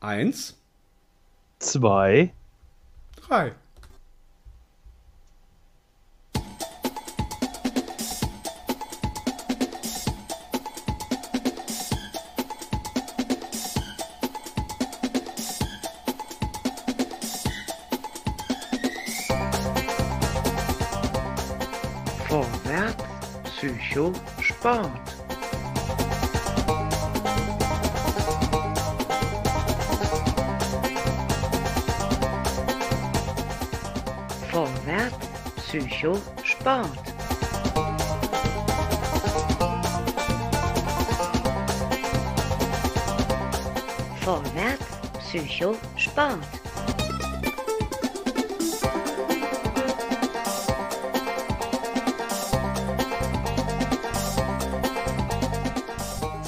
Eins, zwei, drei. Vorwärts, Psycho, Sport. Psycho, Sport. Vorwärts, Psycho, Sport.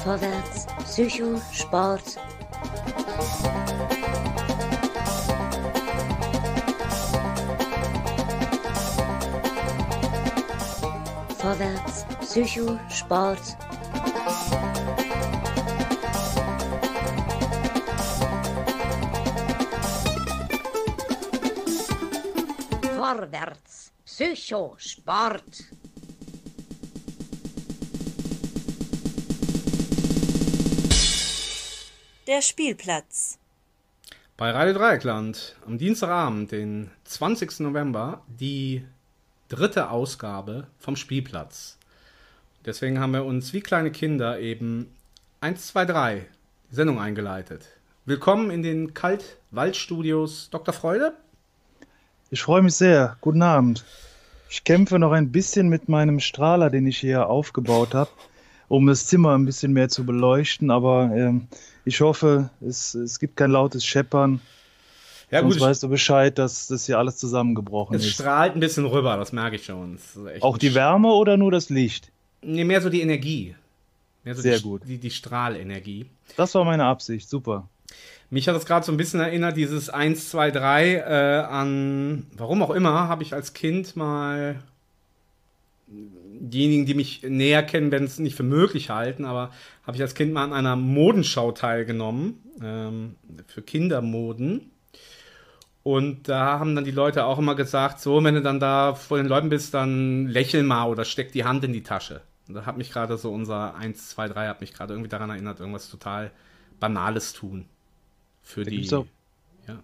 Vorwärts, Psycho, Sport. Vorwärts, Psycho, Sport. Vorwärts, Psycho, Sport. Der Spielplatz. Bei Radio Dreieckland am Dienstagabend, den 20. November, die dritte Ausgabe vom Spielplatz. Deswegen haben wir uns wie kleine Kinder eben 1, 2, 3 die Sendung eingeleitet. Willkommen in den Kaltwaldstudios Dr. Freude. Ich freue mich sehr. Guten Abend. Ich kämpfe noch ein bisschen mit meinem Strahler, den ich hier aufgebaut habe, um das Zimmer ein bisschen mehr zu beleuchten. Aber ähm, ich hoffe, es, es gibt kein lautes Scheppern. Ja, Sonst gut, weißt du Bescheid, dass das hier alles zusammengebrochen es ist. strahlt ein bisschen rüber, das merke ich schon. Es Auch die Wärme oder nur das Licht? Nee, mehr so die Energie. Mehr so Sehr die, gut. Die, die Strahlenergie. Das war meine Absicht. Super. Mich hat das gerade so ein bisschen erinnert, dieses 1, 2, 3 äh, an, warum auch immer, habe ich als Kind mal diejenigen, die mich näher kennen, werden es nicht für möglich halten, aber habe ich als Kind mal an einer Modenschau teilgenommen, ähm, für Kindermoden. Und da haben dann die Leute auch immer gesagt, so, wenn du dann da vor den Leuten bist, dann lächel mal oder steck die Hand in die Tasche. Und da hat mich gerade so unser 1, 2, 3 hat mich gerade irgendwie daran erinnert, irgendwas total Banales tun. Für Da die. gibt's auch- ja.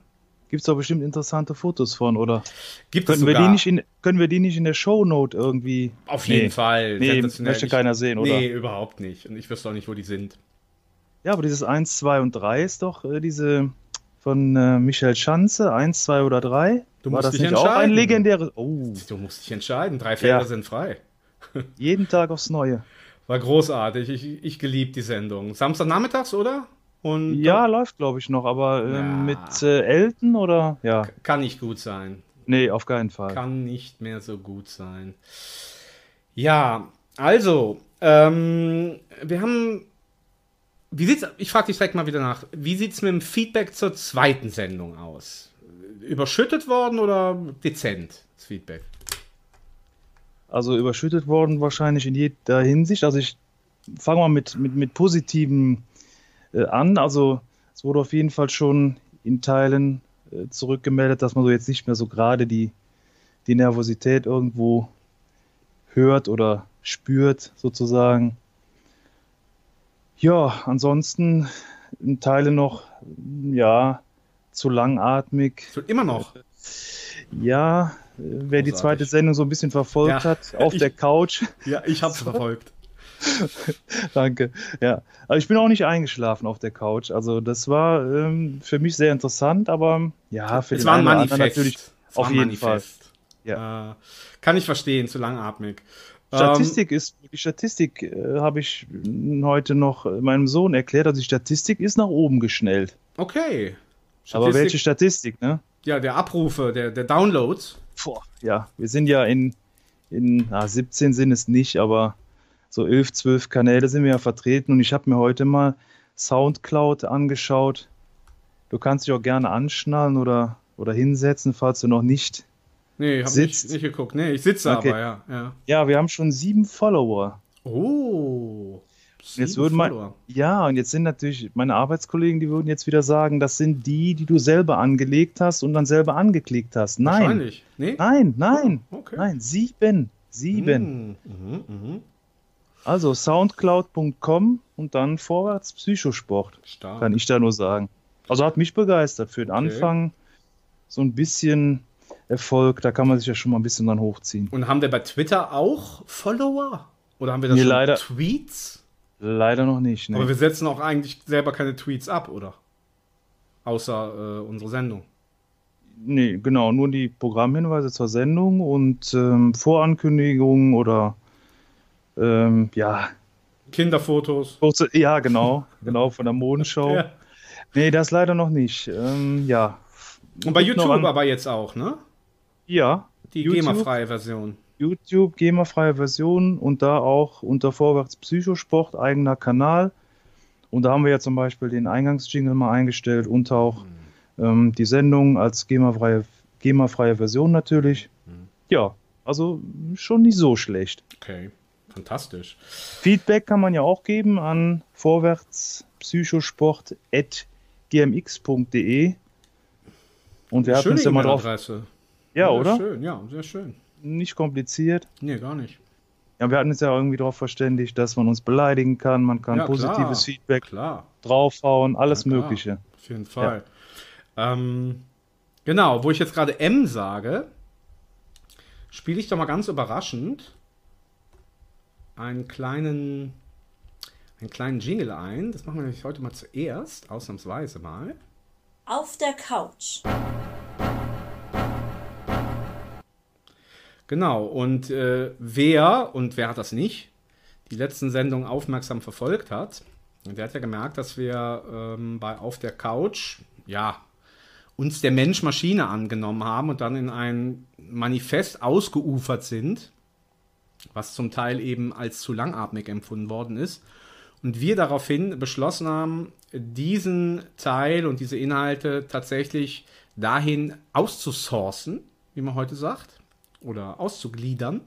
Gibt es doch bestimmt interessante Fotos von, oder? Gibt es Können wir, sogar. die nicht in, können wir die nicht in der Shownote irgendwie. Auf jeden Nee. Fall. Nee, möchte keiner sehen, oder? Nee, überhaupt nicht. Und ich wüsste auch nicht, wo die sind. Ja, aber dieses 1, 2 und 3 ist doch äh, diese von äh, Michael Schanze, 1, 2 oder 3. Du War musst das dich nicht auch ein entscheiden. legendäres? Oh, Du musst dich entscheiden. Drei Felder Ja. sind frei. jeden Tag aufs Neue. War großartig. Ich, ich geliebt die Sendung. Samstagnachmittags, oder? Und Ja, läuft glaube ich noch, aber äh, Ja. mit äh, Elton oder? Ja, kann nicht gut sein. nee, auf keinen Fall. Kann nicht mehr so gut sein. Ja, also, ähm, wir haben. Wie sieht's, ich frage dich direkt mal wieder nach. Wie sieht's mit dem Feedback zur zweiten Sendung aus? Überschüttet worden oder dezent, das Feedback? Also überschüttet worden wahrscheinlich in jeder Hinsicht. Also ich fange mal mit, mit, mit Positiven äh, an. Also es wurde auf jeden Fall schon in Teilen äh, zurückgemeldet, dass man so jetzt nicht mehr so gerade die, die Nervosität irgendwo hört oder spürt, sozusagen. Ja, ansonsten in Teilen noch, ja, zu langatmig. Immer noch. Ja, äh, wer die Großartig. zweite Sendung so ein bisschen verfolgt Ja, hat, auf ich- der Couch, Ja, ich hab's verfolgt. danke. Ja, aber ich bin auch nicht eingeschlafen auf der Couch. Also das war ähm, für mich sehr interessant, aber ja, für Es den war einen Manifest. natürlich Es war auf jeden Fall. Manifest. Äh, kann ich verstehen, zu langatmig. Ähm, Statistik ist, die Statistik äh, habe ich heute noch meinem Sohn erklärt, also die Statistik ist nach oben geschnellt. okay. Aber Statistik- welche Statistik, ne? Ja, der Abrufe, der, der Downloads. Boah, ja, wir sind ja in, in na, 17 sind es nicht, aber so 11, 12 Kanäle sind wir ja vertreten und ich habe mir heute mal Soundcloud angeschaut. Du kannst dich auch gerne anschnallen oder, oder hinsetzen, falls du noch nicht. Nee, hab nicht, Sitzt. nicht geguckt. Nee, ich sitze Okay. aber, ja. ja. Ja, wir haben schon sieben Follower. Oh. Jetzt Sieben würden mein, Follower. ja, und jetzt sind natürlich meine Arbeitskollegen, die würden jetzt wieder sagen, das sind die, die du selber angelegt hast und dann selber angeklickt hast. Nein, Wahrscheinlich. Nee? nein, nein, Oh, okay. nein, sieben, sieben. Mhm, mhm, mhm. Also soundcloud.com und dann vorwärts Psychosport, Stark. kann ich da nur sagen. Also hat mich begeistert für den Anfang. So ein bisschen Erfolg, da kann man sich ja schon mal ein bisschen dann hochziehen. Und haben wir bei Twitter auch Follower? Oder haben wir da Nee, schon leider- Tweets? Leider noch nicht. Aber Ne? wir setzen auch eigentlich selber keine Tweets ab, oder? Außer äh, unsere Sendung. Nee, genau, nur die Programmhinweise zur Sendung und ähm, Vorankündigungen oder ähm, ja, Kinderfotos. ja, genau, genau, von der Modenschau. Ja. Nee, das leider noch nicht. Ähm, ja. Und bei YouTube aber jetzt auch, ne? Ja, Die? GEMA-freie Version. YouTube, GEMA-freie Version und da auch unter Vorwärts Psychosport eigener Kanal. Und da haben wir ja zum Beispiel den Eingangsjingle mal eingestellt und auch ähm, die Sendung als GEMA-freie GEMA-freie Version natürlich. Ja, also schon nicht so schlecht. Okay, fantastisch. Feedback kann man ja auch geben an vorwärtspsychosport.gmx.de. Und wir hatten uns ja mal drauf. Ja, oder? Schön, ja, sehr schön. Nicht kompliziert. Nee, gar nicht. Ja, wir hatten uns ja irgendwie darauf verständigt, dass man uns beleidigen kann, man kann Ja, positives klar. Feedback Klar, draufhauen, alles Ja. Mögliche. auf jeden Fall. Ähm, genau, wo ich jetzt gerade M sage, spiele ich doch mal ganz überraschend einen kleinen, einen kleinen Jingle ein. Das machen wir nämlich heute mal zuerst, ausnahmsweise mal. Auf der Couch. Genau, und äh, wer, und wer hat das nicht, die letzten Sendungen aufmerksam verfolgt hat, der hat ja gemerkt, dass wir ähm, bei Auf der Couch, ja, uns der Mensch-Maschine angenommen haben und dann in ein Manifest ausgeufert sind, was zum Teil eben als zu langatmig empfunden worden ist. Und wir daraufhin beschlossen haben, diesen Teil und diese Inhalte tatsächlich dahin auszusourcen, wie man heute sagt, oder auszugliedern,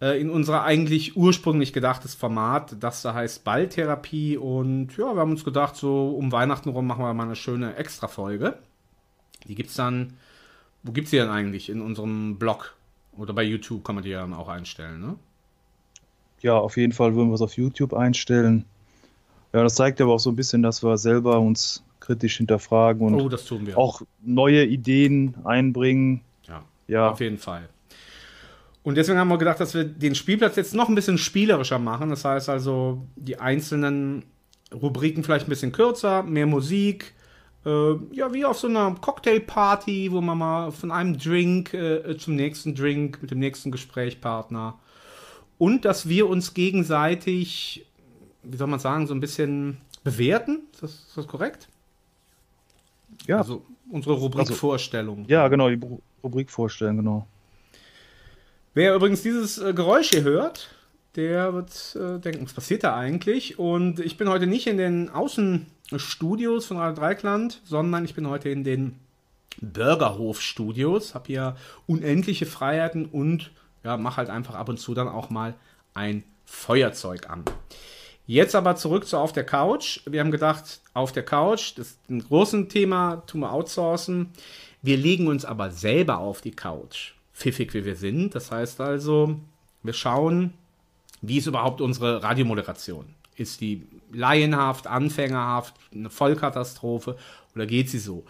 äh, in unser eigentlich ursprünglich gedachtes Format, das da heißt Balltherapie. Und ja, wir haben uns gedacht, so um Weihnachten rum machen wir mal eine schöne Extra-Folge. Die gibt's dann, wo gibt's die denn eigentlich? In unserem Blog oder bei YouTube kann man die ja dann auch einstellen, ne? Ja, auf jeden Fall würden wir es auf YouTube einstellen. Ja, das zeigt aber auch so ein bisschen, dass wir selber uns kritisch hinterfragen und Oh, auch neue Ideen einbringen. Ja. Ja, Auf jeden Fall. Und deswegen haben wir gedacht, dass wir den Spielplatz jetzt noch ein bisschen spielerischer machen. Das heißt also, die einzelnen Rubriken vielleicht ein bisschen kürzer, mehr Musik. Äh, ja, wie auf so einer Cocktailparty, wo man mal von einem Drink äh, zum nächsten Drink mit dem nächsten Gesprächspartner. Und dass wir uns gegenseitig, wie soll man sagen, so ein bisschen bewerten. Ist das, ist das korrekt? ja, Also unsere Rubrik Also- ja, genau, die Ru- Rubrik vorstellen, genau. Wer übrigens dieses äh, Geräusch hier hört, der wird äh, denken, was passiert da eigentlich? Und ich bin heute nicht in den Außenstudios von Radio Dreikland, sondern ich bin heute in den Bürgerhof-Studios, habe hier unendliche Freiheiten und ja, mache halt einfach ab und zu dann auch mal ein Feuerzeug an. Jetzt aber zurück zu Auf der Couch. Wir haben gedacht, auf der Couch, das ist ein großes Thema, tun wir outsourcen. Wir legen uns aber selber auf die Couch, pfiffig wie wir sind. Das heißt also, wir schauen, wie ist überhaupt unsere Radiomoderation? Ist die laienhaft, anfängerhaft, eine Vollkatastrophe oder geht sie so?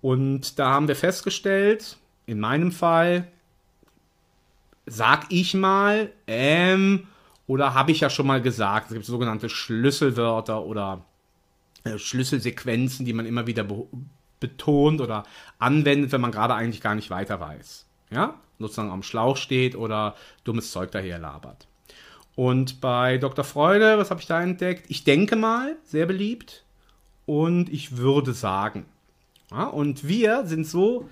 Und da haben wir festgestellt, in meinem Fall, sag ich mal, ähm, oder habe ich ja schon mal gesagt, es gibt sogenannte Schlüsselwörter oder äh, Schlüsselsequenzen, die man immer wieder be betont oder anwendet, wenn man gerade eigentlich gar nicht weiter weiß. Ja, sozusagen am Schlauch steht oder dummes Zeug daher labert. Und bei Dr. Freude, was habe ich da entdeckt? Ich denke mal, sehr beliebt. Und ich würde sagen. Ja, und wir sind so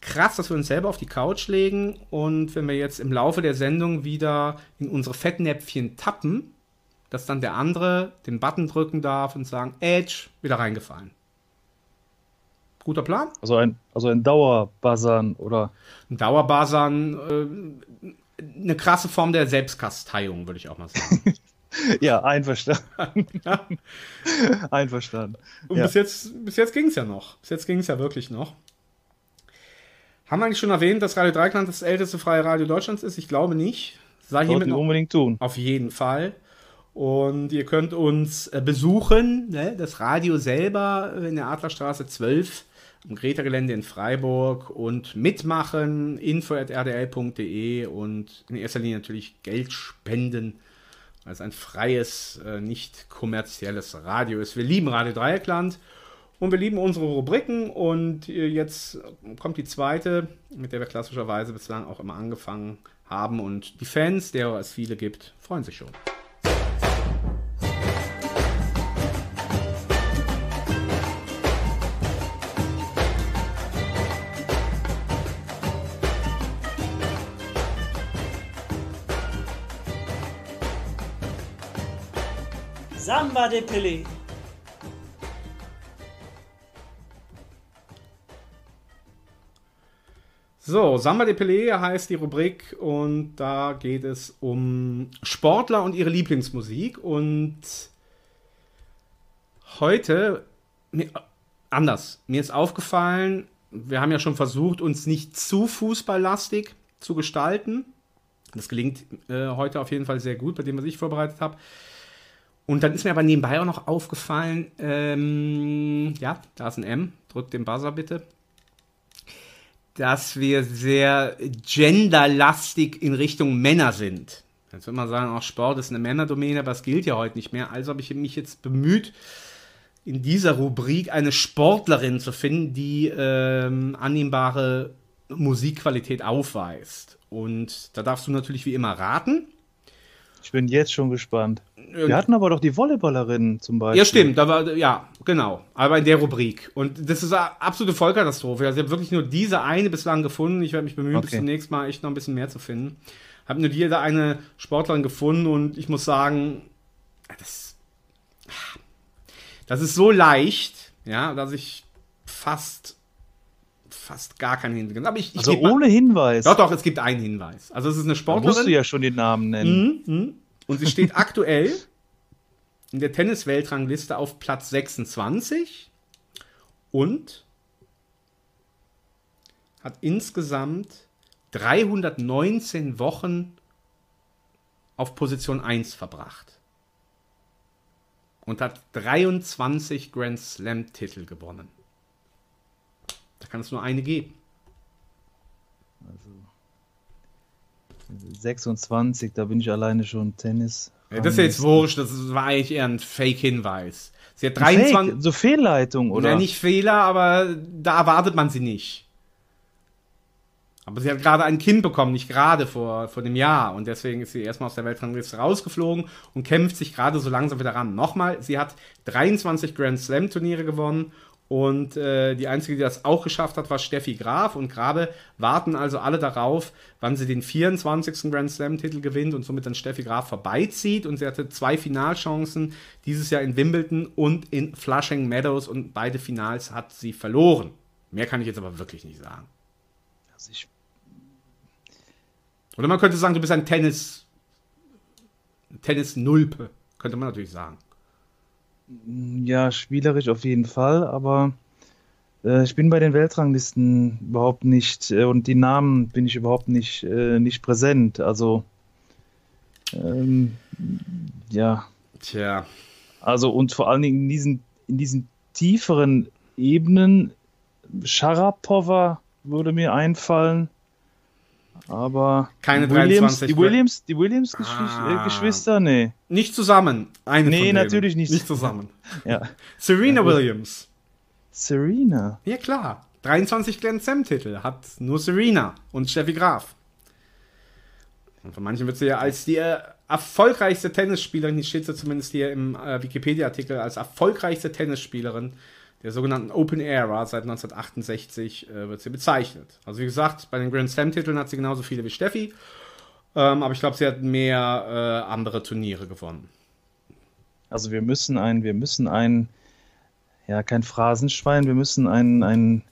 krass, dass wir uns selber auf die Couch legen. Und wenn wir jetzt im Laufe der Sendung wieder in unsere Fettnäpfchen tappen, dass dann der andere den Button drücken darf und sagen, Edge, wieder reingefallen. Guter Plan? Also ein, also ein Dauerbuzzern oder Ein Dauerbuzzern, äh, eine krasse Form der Selbstkasteiung, würde ich auch mal sagen. Ja, einverstanden. Einverstanden. Und Ja. bis jetzt, bis jetzt ging es ja noch. Bis jetzt ging es ja wirklich noch. Haben wir eigentlich schon erwähnt, dass Radio Dreikland das älteste freie Radio Deutschlands ist? Ich glaube nicht. Sei hiermit Sollten wir noch unbedingt tun. Auf jeden Fall. Und ihr könnt uns äh, besuchen, ne? das Radio selber in der Adlerstraße 12 am Greta-Gelände in Freiburg und mitmachen, info.rdl.de und in erster Linie natürlich Geld spenden, weil es ein freies, äh, nicht kommerzielles Radio ist. Wir lieben Radio Dreieckland und wir lieben unsere Rubriken und äh, jetzt kommt die zweite, mit der wir klassischerweise bislang auch immer angefangen haben und die Fans, derer es viele gibt, freuen sich schon. Samba de Pelé. So, Samba de Pelé heißt die Rubrik und da geht es um Sportler und ihre Lieblingsmusik und heute mir, anders. Mir ist aufgefallen, wir haben ja schon versucht, uns nicht zu fußballlastig zu gestalten. Das gelingt äh, heute auf jeden Fall sehr gut, bei dem, was ich vorbereitet habe. Und dann ist mir aber nebenbei auch noch aufgefallen, ähm, ja, da ist ein M, drückt den Buzzer bitte dass wir sehr genderlastig in Richtung Männer sind. Jetzt würde man sagen, auch Sport ist eine Männerdomäne, aber das gilt ja heute nicht mehr. Also habe ich mich jetzt bemüht, in dieser Rubrik eine Sportlerin zu finden, die ähm, annehmbare Musikqualität aufweist. Und da darfst du natürlich wie immer raten. Ich bin jetzt schon gespannt. Wir hatten aber doch die Volleyballerin zum Beispiel. Ja, stimmt, da war, ja, genau. Aber in der Rubrik. Und das ist eine absolute Vollkatastrophe. Also ich habe wirklich nur diese eine bislang gefunden. Ich werde mich bemühen, bis Okay. zum nächsten Mal echt noch ein bisschen mehr zu finden. Habe nur diese eine Sportlerin gefunden und ich muss sagen, das, das ist so leicht, ja, dass ich fast, fast gar keinen Hinweis. Aber ich, ich Also geb mal- ohne Hinweis. Doch, doch, es gibt einen Hinweis. Also es ist eine Da Sportlerin. musst du ja schon den Namen nennen. Mhm, mhm. Und sie steht aktuell in der Tennis-Weltrangliste auf Platz 26 und hat insgesamt 319 Wochen auf Position 1 verbracht. Und hat 23 Grand Slam-Titel gewonnen. Da kann es nur eine geben. 26, da bin ich alleine schon Tennis. Ja, das ist jetzt wurscht, das war eigentlich eher ein Fake-Hinweis. Sie hat Fake, 23. so Fehlleitung, oder? Ja, nicht Fehler, aber da erwartet man sie nicht. Aber sie hat gerade ein Kind bekommen, nicht gerade vor, vor dem Jahr. Und deswegen ist sie erstmal aus der Weltrangliste rausgeflogen und kämpft sich gerade so langsam wieder ran. Nochmal, sie hat 23 Grand Slam Turniere gewonnen. Und äh, die einzige, die das auch geschafft hat, war Steffi Graf. Und gerade warten also alle darauf, wann sie den 24. Grand Slam-Titel gewinnt und somit dann Steffi Graf vorbeizieht. Und sie hatte zwei Finalchancen dieses Jahr in Wimbledon und in Flushing Meadows. Und beide Finals hat sie verloren. Mehr kann ich jetzt aber wirklich nicht sagen. Also ich, Oder man könnte sagen, du bist ein Tennis. Tennis-Nulpe. Könnte man natürlich sagen. Ja, spielerisch auf jeden Fall, aber äh, ich bin bei den Weltranglisten überhaupt nicht äh, und die Namen bin ich überhaupt nicht, äh, nicht präsent. Also, ähm, ja, Tja. also und vor allen Dingen in diesen, in diesen tieferen Ebenen, Sharapova würde mir einfallen. Aber Keine die Williams, 23 die Williams, die Williams Ah. äh, Geschwister, nee. Nicht zusammen. Eine Nee, natürlich nicht. Nicht zusammen. Ja. Serena Ja. Williams. Serena. Ja, klar. 23 Grand Slam-Titel hat nur Serena und Steffi Graf. Und von manchen wird sie ja als die äh, erfolgreichste Tennisspielerin, hier steht sie zumindest hier im äh, Wikipedia-Artikel, als erfolgreichste Tennisspielerin der sogenannten Open Era seit 1968 äh, wird sie bezeichnet. Also wie gesagt, bei den Grand Slam-Titeln hat sie genauso viele wie Steffi, ähm, aber ich glaube, sie hat mehr äh, andere Turniere gewonnen. Also wir müssen ein, wir müssen ein, ja, kein Phrasenschwein, wir müssen ein, ein,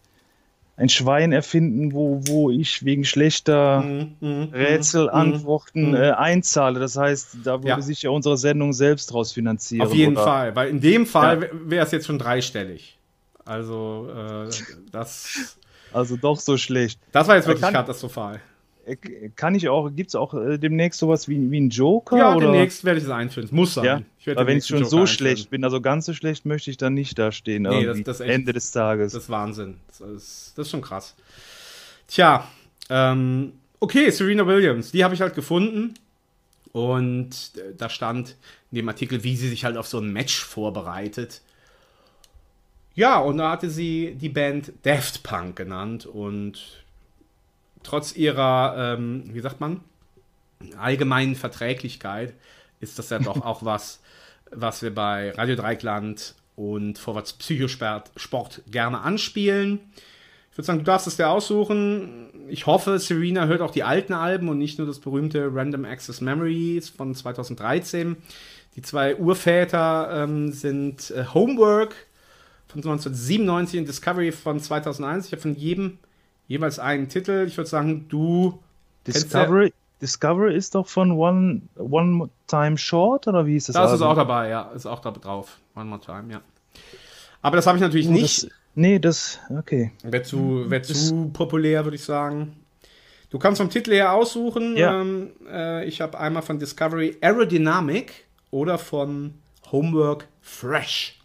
ein Schwein erfinden, wo, wo ich wegen schlechter Mhm, mhm, Rätselantworten mhm. äh, einzahle. Das heißt, da würde Ja. sich ja unsere Sendung selbst draus finanzieren. Auf jeden oder? Fall, weil in dem Fall Ja. wäre es jetzt schon dreistellig. Also, äh, das, Also doch so schlecht. das war jetzt Aber wirklich kann- katastrophal. Äh, Kann ich auch, gibt es auch äh, demnächst sowas wie, wie ein Joker? Ja, oder? demnächst werde ich es einführen. Muss sein. Ja, Ich Weil wenn ich schon einen so Joker schlecht einführen. bin, also ganz so schlecht möchte ich dann nicht dastehen. Nee, das- das ist echt- Ende des Tages. Das ist Wahnsinn. Das ist, das ist schon krass. Tja, ähm, okay, Serena Williams, die habe ich halt gefunden. Und äh, da stand in dem Artikel, wie sie sich halt auf so ein Match vorbereitet. Ja, und da hatte sie die Band Daft Punk genannt. Und trotz ihrer, ähm, wie sagt man, allgemeinen Verträglichkeit ist das ja doch auch was, was wir bei Radio Dreikland und Vorwärts Psychosport Sport gerne anspielen. Ich würde sagen, du darfst es dir aussuchen. Ich hoffe, Serena hört auch die alten Alben und nicht nur das berühmte Random Access Memories von 2013. Die zwei Urväter ähm, sind äh, Homework von 1997 und Discovery von 2001. Ich habe von jedem jeweils einen Titel. Ich würde sagen, du Discovery, Discovery ist doch von One, One Time Short, oder wie ist das? Da ist Album? auch dabei, ja. Ist auch da drauf. One more time, ja. Aber das habe ich natürlich Oh, nicht. Das, nee, das, okay. Wäre zu, wär zu populär, würde ich sagen. Du kannst vom Titel her aussuchen. Ja. Ähm, äh, ich habe einmal von Discovery Aerodynamic oder von Homework Fresh.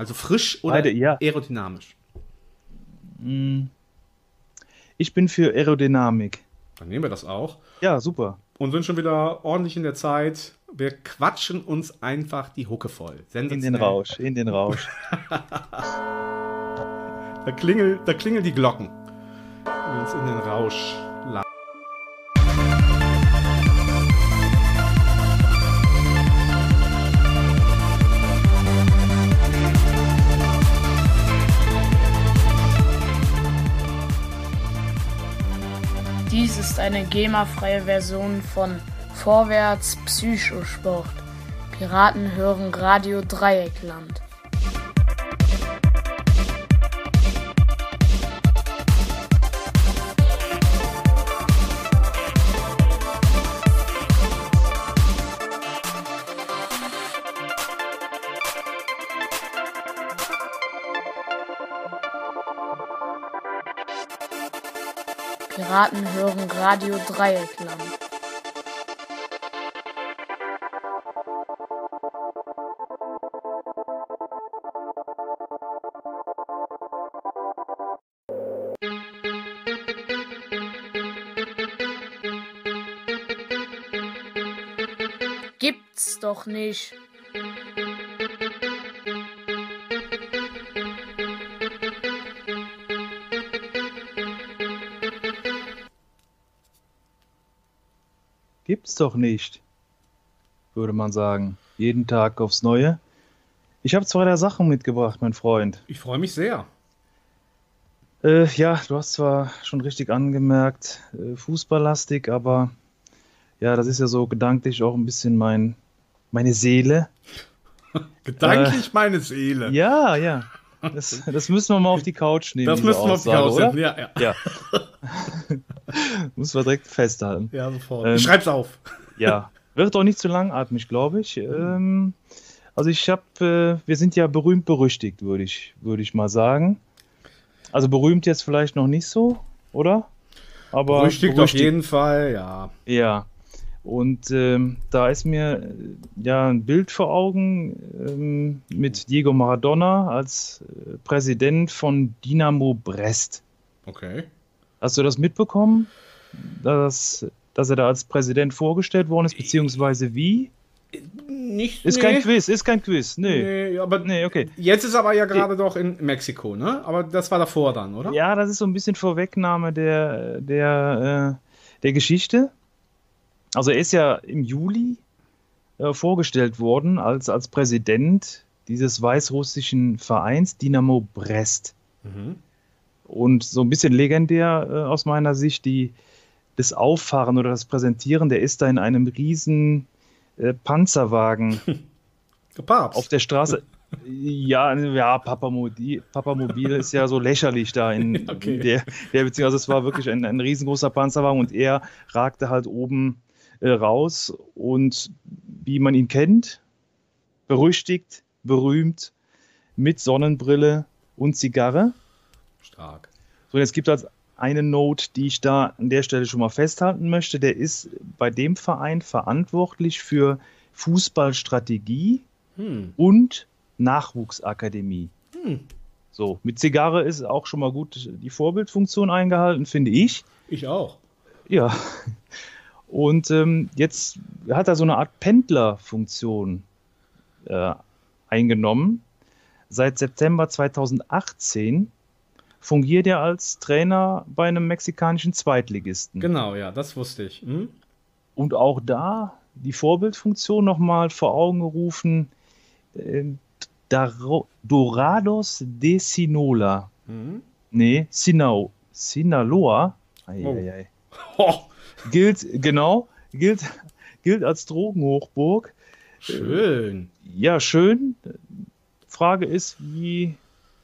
Also frisch oder Beide, ja. aerodynamisch. Ich bin für Aerodynamik. Dann nehmen wir das auch. Ja, super. Und sind schon wieder ordentlich in der Zeit. Wir quatschen uns einfach die Hucke voll. In den. Rausch, in den Rausch. Da, klingel, da klingeln die Glocken. Uns in den Rausch ist eine GEMA-freie Version von Vorwärts Psychosport. Piraten hören Radio Dreieckland. Piraten hören Radio Dreieckland. Gibt's doch nicht. Doch nicht, würde man sagen. Jeden Tag aufs Neue. Ich habe zwei der Sachen mitgebracht, mein Freund. Ich freue mich sehr. Äh, ja, du hast zwar schon richtig angemerkt, äh, fußballlastig, aber ja, das ist ja so gedanklich auch ein bisschen mein, meine Seele. Gedanklich meine Seele. Ja, ja. Das, das müssen wir mal auf die Couch nehmen. das müssen wir auf die oder? setzen. Ja, ja. Ja. Müssen wir direkt festhalten. ja sofort. Ähm, schreib's auf. Ja, wird auch nicht zu langatmig, glaube ich. Ähm, also ich habe, äh, wir sind ja berühmt berüchtigt, würde ich, würde ich mal sagen. Also berühmt jetzt vielleicht noch nicht so, oder? Aber Berüchtigt auf berüchtigt, jeden Fall, ja. Ja. Und ähm, da ist mir äh, ja ein Bild vor Augen ähm, mit Diego Maradona als äh, Präsident von Dynamo Brest. Okay. Hast du das mitbekommen, dass, dass er da als Präsident vorgestellt worden ist, beziehungsweise wie? Nicht, Ist nee. kein Quiz, ist kein Quiz. Nee. Nee, aber Nee, okay. jetzt ist aber ja gerade doch in Mexiko, ne? Aber das war davor dann, oder? Ja, das ist so ein bisschen Vorwegnahme der, der, äh, der Geschichte. Also er ist ja im Juli äh, vorgestellt worden als, als Präsident dieses weißrussischen Vereins Dynamo Brest. Mhm. Und so ein bisschen legendär äh, aus meiner Sicht, die, das Auffahren oder das Präsentieren, der ist da in einem riesen äh, Panzerwagen Papst. auf der Straße. Ja, ja, Papamobil, Papamobil ist ja so lächerlich da in, Okay. in der, der Beziehung. Also es war wirklich ein, ein riesengroßer Panzerwagen und er ragte halt oben äh, raus und wie man ihn kennt, berüchtigt, berühmt, mit Sonnenbrille und Zigarre. Stark. So, und jetzt gibt es eine Note, die ich da an der Stelle schon mal festhalten möchte. Der ist bei dem Verein verantwortlich für Fußballstrategie Hm. und Nachwuchsakademie. Hm. So, mit Zigarre ist auch schon mal gut die Vorbildfunktion eingehalten, finde ich. Ich auch. Ja. Und ähm, jetzt hat er so eine Art Pendlerfunktion äh, eingenommen. Seit September 2018 fungiert er als Trainer bei einem mexikanischen Zweitligisten. Genau, ja, das wusste ich. Hm? Und auch da die Vorbildfunktion nochmal vor Augen gerufen. Äh, Daro- Dorados de Sinola. Hm? Nee, Sinao, Sinaloa. Eieiei. Oh, Gilt, genau, gilt, gilt als Drogenhochburg. schön. Ja, schön. Frage ist, wie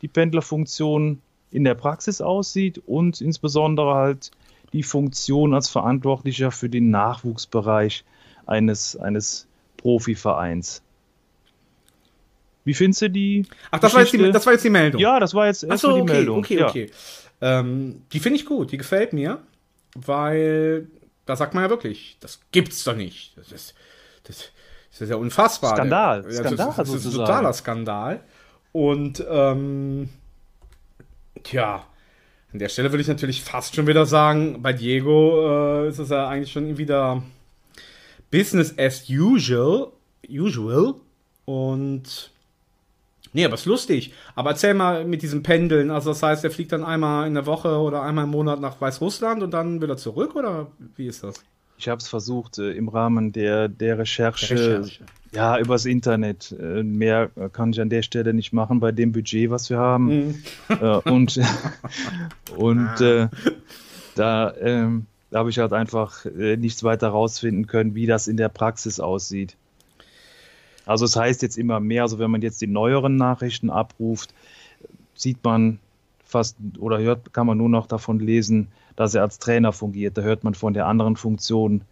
die Pendlerfunktion in der Praxis aussieht und insbesondere halt die Funktion als Verantwortlicher für den Nachwuchsbereich eines, eines Profivereins. Wie findest du die? Ach, das war, jetzt die, das war jetzt die Meldung. Ja, das war jetzt Ach erstmal so, die okay, Meldung. okay, ja. okay. Ähm, die finde ich gut, die gefällt mir, weil da sagt man ja wirklich, das gibt's doch nicht. Das ist, das, das ist ja unfassbar. Skandal, Ja, Skandal das, ist- das ist ein totaler Skandal. Und ähm, tja, an der Stelle würde ich natürlich fast schon wieder sagen, bei Diego äh, ist es ja eigentlich schon wieder Business as usual. Usual. Und Nee, aber ist lustig. Aber erzähl mal mit diesem Pendeln. Also das heißt, er fliegt dann einmal in der Woche oder einmal im Monat nach Weißrussland und dann wieder zurück oder wie ist das? Ich habe es versucht, äh, im Rahmen der, der Recherche, Recherche. ja, übers Internet. Äh, mehr kann ich an der Stelle nicht machen bei dem Budget, was wir haben. Mhm. Äh, und und äh, da, ähm, da habe ich halt einfach nichts weiter rausfinden können, wie das in der Praxis aussieht. Also es heißt jetzt immer mehr, also wenn man jetzt die neueren Nachrichten abruft, sieht man fast oder hört, kann man nur noch davon lesen, dass er als Trainer fungiert. Da hört man von der anderen Funktion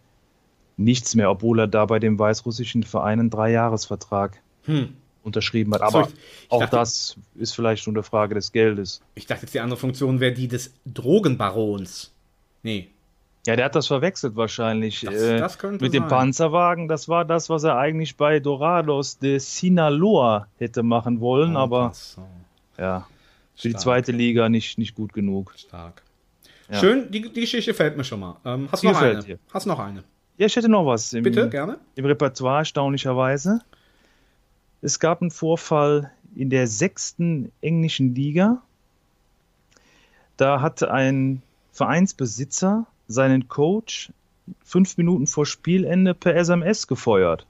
nichts mehr, obwohl er da bei dem weißrussischen Verein einen Dreijahresvertrag Hm. unterschrieben hat. Ach so, Aber ich- ich auch dachte- das ist vielleicht nur eine Frage des Geldes. Ich dachte jetzt, die andere Funktion wäre die des Drogenbarons. Nee. Ja, der hat das verwechselt wahrscheinlich. Das- äh, das mit dem sein. Panzerwagen, das war das, was er eigentlich bei Dorados de Sinaloa hätte machen wollen, aber Ach so, ja, für die Stark. zweite Liga nicht, nicht gut genug. stark. Ja. Schön, die, die Geschichte gefällt mir schon mal. Ähm, hast Die du noch eine? dir. Hast noch eine? Ja, ich hätte noch was im, Bitte, gerne. im Repertoire, erstaunlicherweise. Es gab einen Vorfall in der sechsten englischen Liga. Da hat ein Vereinsbesitzer seinen Coach fünf Minuten vor Spielende per SMS gefeuert.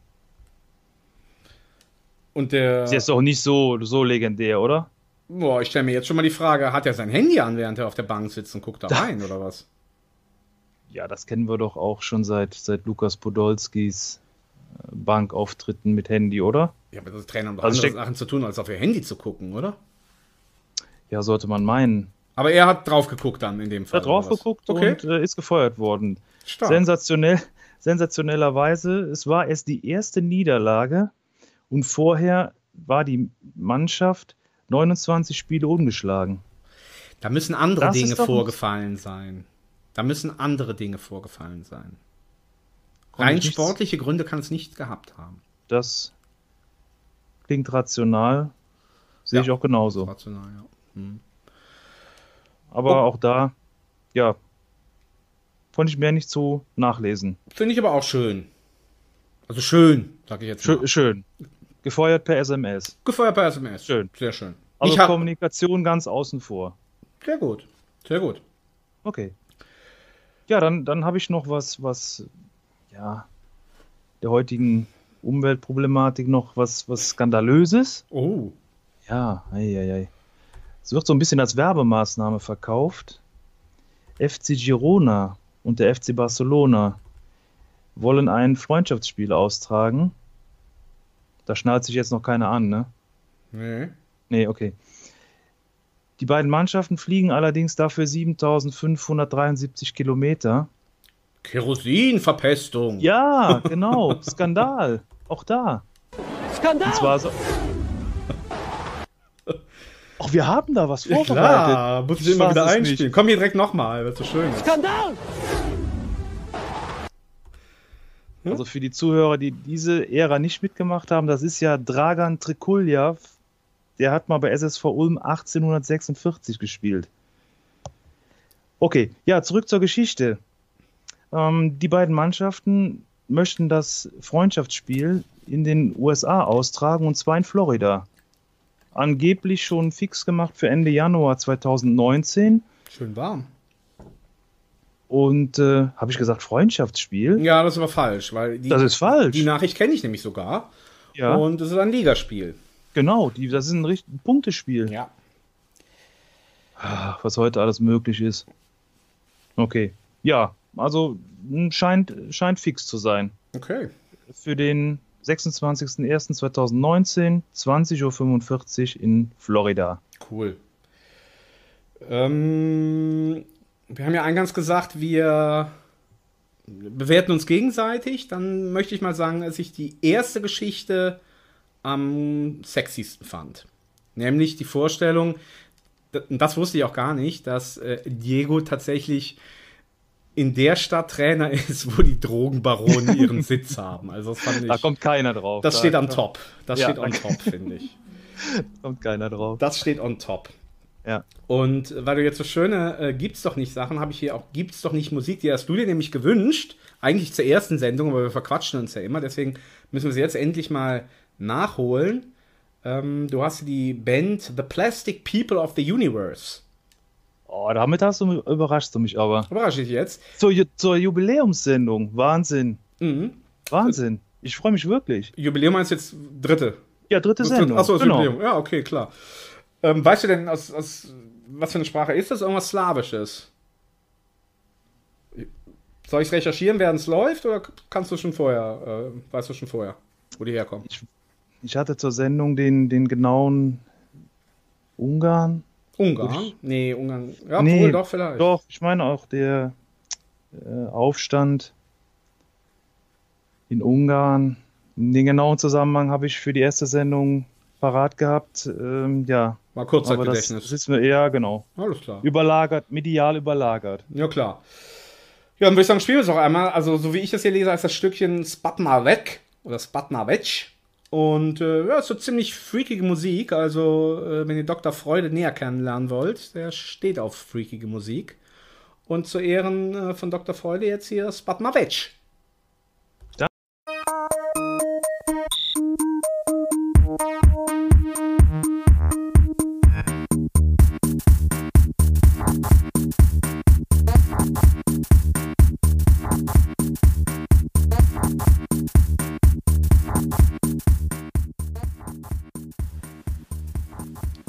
Und der. Ist jetzt doch nicht so, so legendär, oder? Boah, ich stelle mir jetzt schon mal die Frage, hat er sein Handy an, während er auf der Bank sitzt und guckt da rein oder was? Ja, das kennen wir doch auch schon seit, seit Lukas Podolskis äh, Bankauftritten mit Handy, oder? Ja, aber das Trainer haben doch Also andere Sachen zu tun, als auf ihr Handy zu gucken, oder? Ja, sollte man meinen. Aber er hat drauf geguckt dann in dem Fall. Hat drauf geguckt Okay, und äh, ist gefeuert worden. stark. Sensationell, sensationellerweise, es war erst die erste Niederlage und vorher war die Mannschaft 29 Spiele ungeschlagen. Da müssen andere Das Dinge vorgefallen sein. Da müssen andere Dinge vorgefallen sein. Rein sportliche Gründe kann es nicht gehabt haben. Das klingt rational, sehe Ja. ich auch genauso. Rational, ja. Hm. Aber Oh. auch da, ja, konnte ich mehr nicht so nachlesen. Finde ich aber auch schön. Also schön, sage ich jetzt mal. Schön, schön. Gefeuert per SMS. Gefeuert per SMS. Schön. Sehr schön. Also ich hab, Kommunikation ganz außen vor. sehr gut. Sehr gut. Okay. Ja, dann, dann habe ich noch was, was, ja, der heutigen Umweltproblematik noch was, was Skandalöses. Oh. Ja, ei, ei, ei. Es wird so ein bisschen als Werbemaßnahme verkauft. FC Girona und der FC Barcelona wollen ein Freundschaftsspiel austragen. Da schnallt sich jetzt noch keiner an, ne? Nee. Nee, okay. Die beiden Mannschaften fliegen allerdings dafür 7573 Kilometer. Kerosinverpestung. Ja, genau. Skandal. Auch da. Skandal. Und zwar so. Ach, wir haben da was Ja, vorbereitet. klar, muss ich, Ich immer wieder es einspielen. nicht. Komm hier direkt nochmal, weil so schön ist. Also für die Zuhörer, die diese Ära nicht mitgemacht haben, das ist ja Dragan Trikuljav. Der hat mal bei SSV Ulm 1846 gespielt. Okay, ja, zurück zur Geschichte. Ähm, die beiden Mannschaften möchten das Freundschaftsspiel in den USA austragen und zwar in Florida. Angeblich schon fix gemacht für Ende Januar 2019. Schön warm. Und äh, habe ich gesagt Freundschaftsspiel? Ja, das ist aber falsch, weil die, Das ist falsch. die Nachricht kenne ich nämlich sogar. ja, Und es ist ein Ligaspiel. genau. Die, das ist ein richtig Punktespiel. Ja. Ah, was heute alles möglich ist. Okay. Ja, also m, scheint, scheint fix zu sein. Okay. Für den 26.01.2019, 20.45 Uhr in Florida. Cool. Ähm, wir haben ja eingangs gesagt, wir bewerten uns gegenseitig. Dann möchte ich mal sagen, dass ich die erste Geschichte am sexiesten fand. Nämlich die Vorstellung, das wusste ich auch gar nicht, dass äh, Diego tatsächlich in der Stadt Trainer ist, wo die Drogenbaronen ihren Sitz haben. Also das fand ich. Da kommt keiner drauf. das da steht on top. Das Ja, steht on top, finde ich. kommt keiner drauf. Das steht on top. Ja. Und weil du jetzt so schöne äh, Gibt's doch nicht Sachen, habe ich hier auch Gibt's doch nicht Musik, die hast du dir nämlich gewünscht. Eigentlich zur ersten Sendung, aber wir verquatschen uns ja immer. Deswegen müssen wir sie jetzt endlich mal nachholen. Ähm, du hast die Band The Plastic People of the Universe. Oh, damit hast du, mich- überrascht du mich aber. Überrasche ich jetzt. Zur, zur Jubiläumssendung. Wahnsinn. Mhm. Wahnsinn. Ich freue mich wirklich. Jubiläum du jetzt dritte? Ja, dritte Sendung. Achso, das genau. Jubiläum. Ja, okay, klar. Ähm, weißt du denn, aus, aus, was für eine Sprache ist das? Irgendwas Slawisches? Soll ich recherchieren, während es läuft, oder kannst du schon vorher, äh, weißt du schon vorher, wo die herkommen? Ich hatte zur Sendung den, den genauen Ungarn. Ungarn? Nee, Ungarn. Ja, Nee, wohl, doch, vielleicht. Doch, ich meine auch der äh, Aufstand in Ungarn. Den genauen Zusammenhang habe ich für die erste Sendung parat gehabt. Ähm, ja, aber das, das ist mir eher genau Alles klar. überlagert, medial überlagert. Ja, klar. Ja, dann würde ich sagen, spielen wir es auch einmal. Also, so wie ich das hier lese, heißt das Stückchen Spatnavec oder Spatnavec. Und äh, ja, so ziemlich freakige Musik. Also, äh, wenn ihr Dr. Freude näher kennenlernen wollt, der steht auf freakige Musik. Und zu Ehren äh, von Dr. Freude jetzt hier Spatnavec.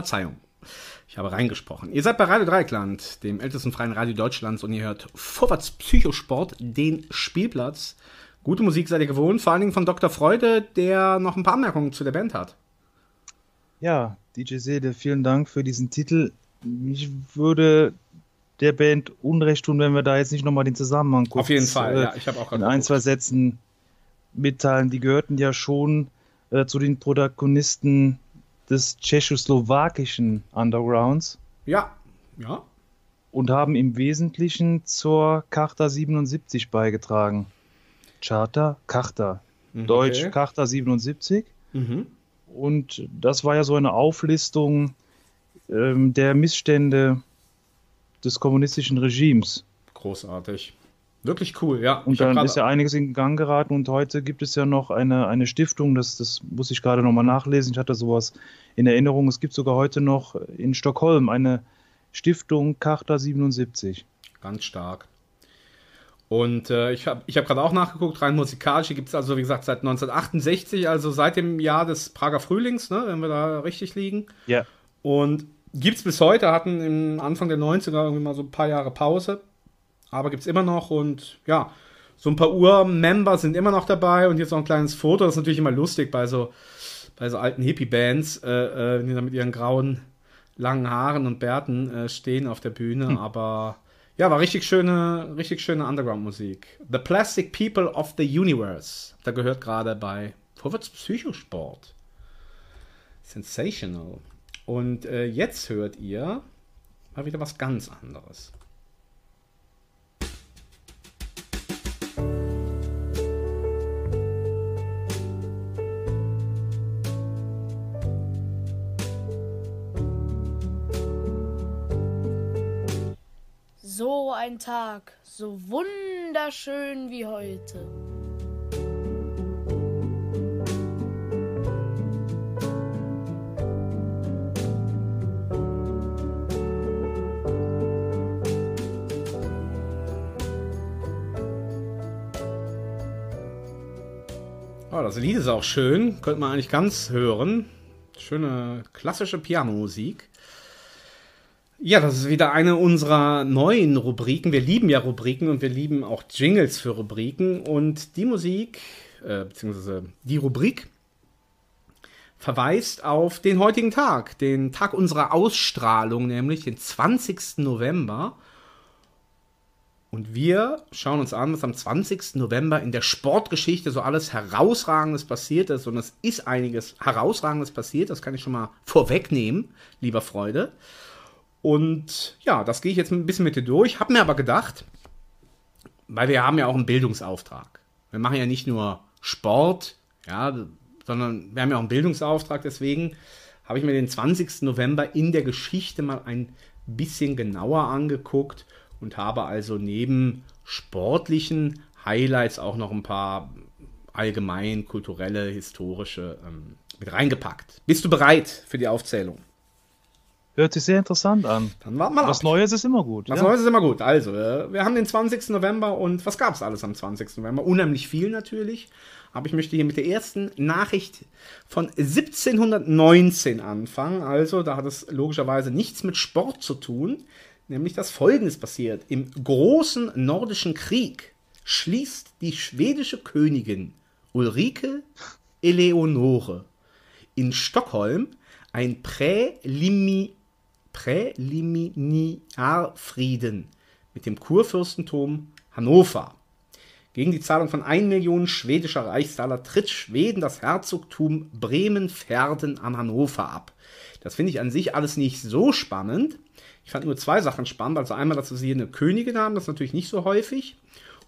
Verzeihung. Ich habe reingesprochen. Ihr seid bei Radio Dreieckland, dem ältesten freien Radio Deutschlands, und ihr hört Vorwärts Psychosport, den Spielplatz. Gute Musik seid ihr gewohnt, vor allen Dingen von Dr. Freude, der noch ein paar Anmerkungen zu der Band hat. Ja, DJ Seele, vielen Dank für diesen Titel. Ich würde der Band Unrecht tun, wenn wir da jetzt nicht nochmal den Zusammenhang kurz Auf jeden Fall, äh, ja, ich habe auch in gerade ein, zwei Sätzen mitteilen. Die gehörten ja schon äh, zu den Protagonisten des tschechoslowakischen Undergrounds Ja, ja. und haben im Wesentlichen zur Charta 77 beigetragen. Charta, Charta. Mhm, Deutsch okay. Charta 77. Mhm. Und das war ja so eine Auflistung ähm, der Missstände des kommunistischen Regimes. Großartig. Wirklich cool, ja. Und Ich dann ist ja einiges in Gang geraten und heute gibt es ja noch eine, eine Stiftung, das, das muss ich gerade nochmal nachlesen, ich hatte sowas in Erinnerung, es gibt sogar heute noch in Stockholm eine Stiftung Charta 77. Ganz stark. Und äh, ich habe ich hab gerade auch nachgeguckt, rein musikalisch, gibt es also, wie gesagt, seit 1968, also seit dem Jahr des Prager Frühlings, ne, wenn wir da richtig liegen. Ja. Und gibt es bis heute, hatten im Anfang der 90er irgendwie mal so ein paar Jahre Pause, aber gibt es immer noch und ja, so ein paar Ur-Member sind immer noch dabei und jetzt noch ein kleines Foto, das ist natürlich immer lustig bei so, bei so alten Hippie-Bands, äh, äh, die da mit ihren grauen, langen Haaren und Bärten äh, stehen auf der Bühne, aber ja, war richtig schöne, richtig schöne Underground-Musik. The Plastic People of the Universe. Da gehört gerade bei Vorwärts Psychosport. Sensational. Und äh, jetzt hört ihr mal wieder was ganz anderes. Ein Tag, so wunderschön wie heute. Oh, das Lied ist auch schön. Könnte man eigentlich ganz hören. Schöne klassische Pianomusik. Ja, das ist wieder eine unserer neuen Rubriken. Wir lieben ja Rubriken und wir lieben auch Jingles für Rubriken. Und die Musik, äh, beziehungsweise die Rubrik, verweist auf den heutigen Tag, den Tag unserer Ausstrahlung, nämlich den 20. November. Und wir schauen uns an, was am 20. November in der Sportgeschichte so alles Herausragendes passiert ist. Und es ist einiges Herausragendes passiert, das kann ich schon mal vorwegnehmen, lieber Freude. Und ja, das gehe ich jetzt ein bisschen mit dir durch. Habe mir aber gedacht, weil wir haben ja auch einen Bildungsauftrag. Wir machen ja nicht nur Sport, ja, sondern wir haben ja auch einen Bildungsauftrag. Deswegen habe ich mir den 20. November in der Geschichte mal ein bisschen genauer angeguckt und habe also neben sportlichen Highlights auch noch ein paar allgemein kulturelle, historische ähm, mit reingepackt. Bist du bereit für die Aufzählung? Hört sich sehr interessant an. Dann warten wir mal Was ab. Neues ist immer gut. Was ja. Neues ist immer gut. Also, äh, wir haben den 20. November und was gab es alles am 20. November? Unheimlich viel natürlich. Aber ich möchte hier mit der ersten Nachricht von 1719 anfangen. Also, da hat es logischerweise nichts mit Sport zu tun. Nämlich, dass Folgendes passiert. Im großen nordischen Krieg schließt die schwedische Königin Ulrike Eleonore in Stockholm ein Prälimi Präliminarfrieden mit dem Kurfürstentum Hannover. Gegen die Zahlung von 1 Million schwedischer Reichstaler tritt Schweden das Herzogtum Bremen-Verden an Hannover ab. Das finde ich an sich alles nicht so spannend. Ich fand nur zwei Sachen spannend. Also einmal, dass sie hier eine Königin haben, das ist natürlich nicht so häufig.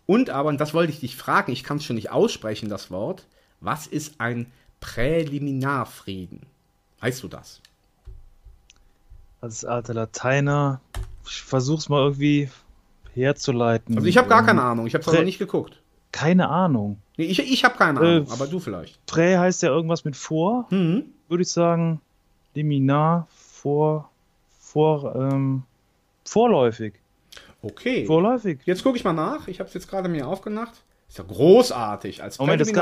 Und aber, und das wollte ich dich fragen, ich kann es schon nicht aussprechen, das Wort. Was ist ein Präliminarfrieden? Weißt du das? Als alter Lateiner, ich versuch's mal irgendwie herzuleiten. Also ich habe gar Ähm, keine Ahnung, ich habe es noch nicht geguckt. Keine Ahnung. Nee, ich ich habe keine Äh, Ahnung, aber du vielleicht. Prä heißt ja irgendwas mit vor. Mhm. Würde ich sagen, Liminar, vor, vor, ähm, vorläufig. Okay. Vorläufig. Jetzt gucke ich mal nach. Ich habe es jetzt gerade mir aufgemacht. Ist ja großartig. Als Moment, es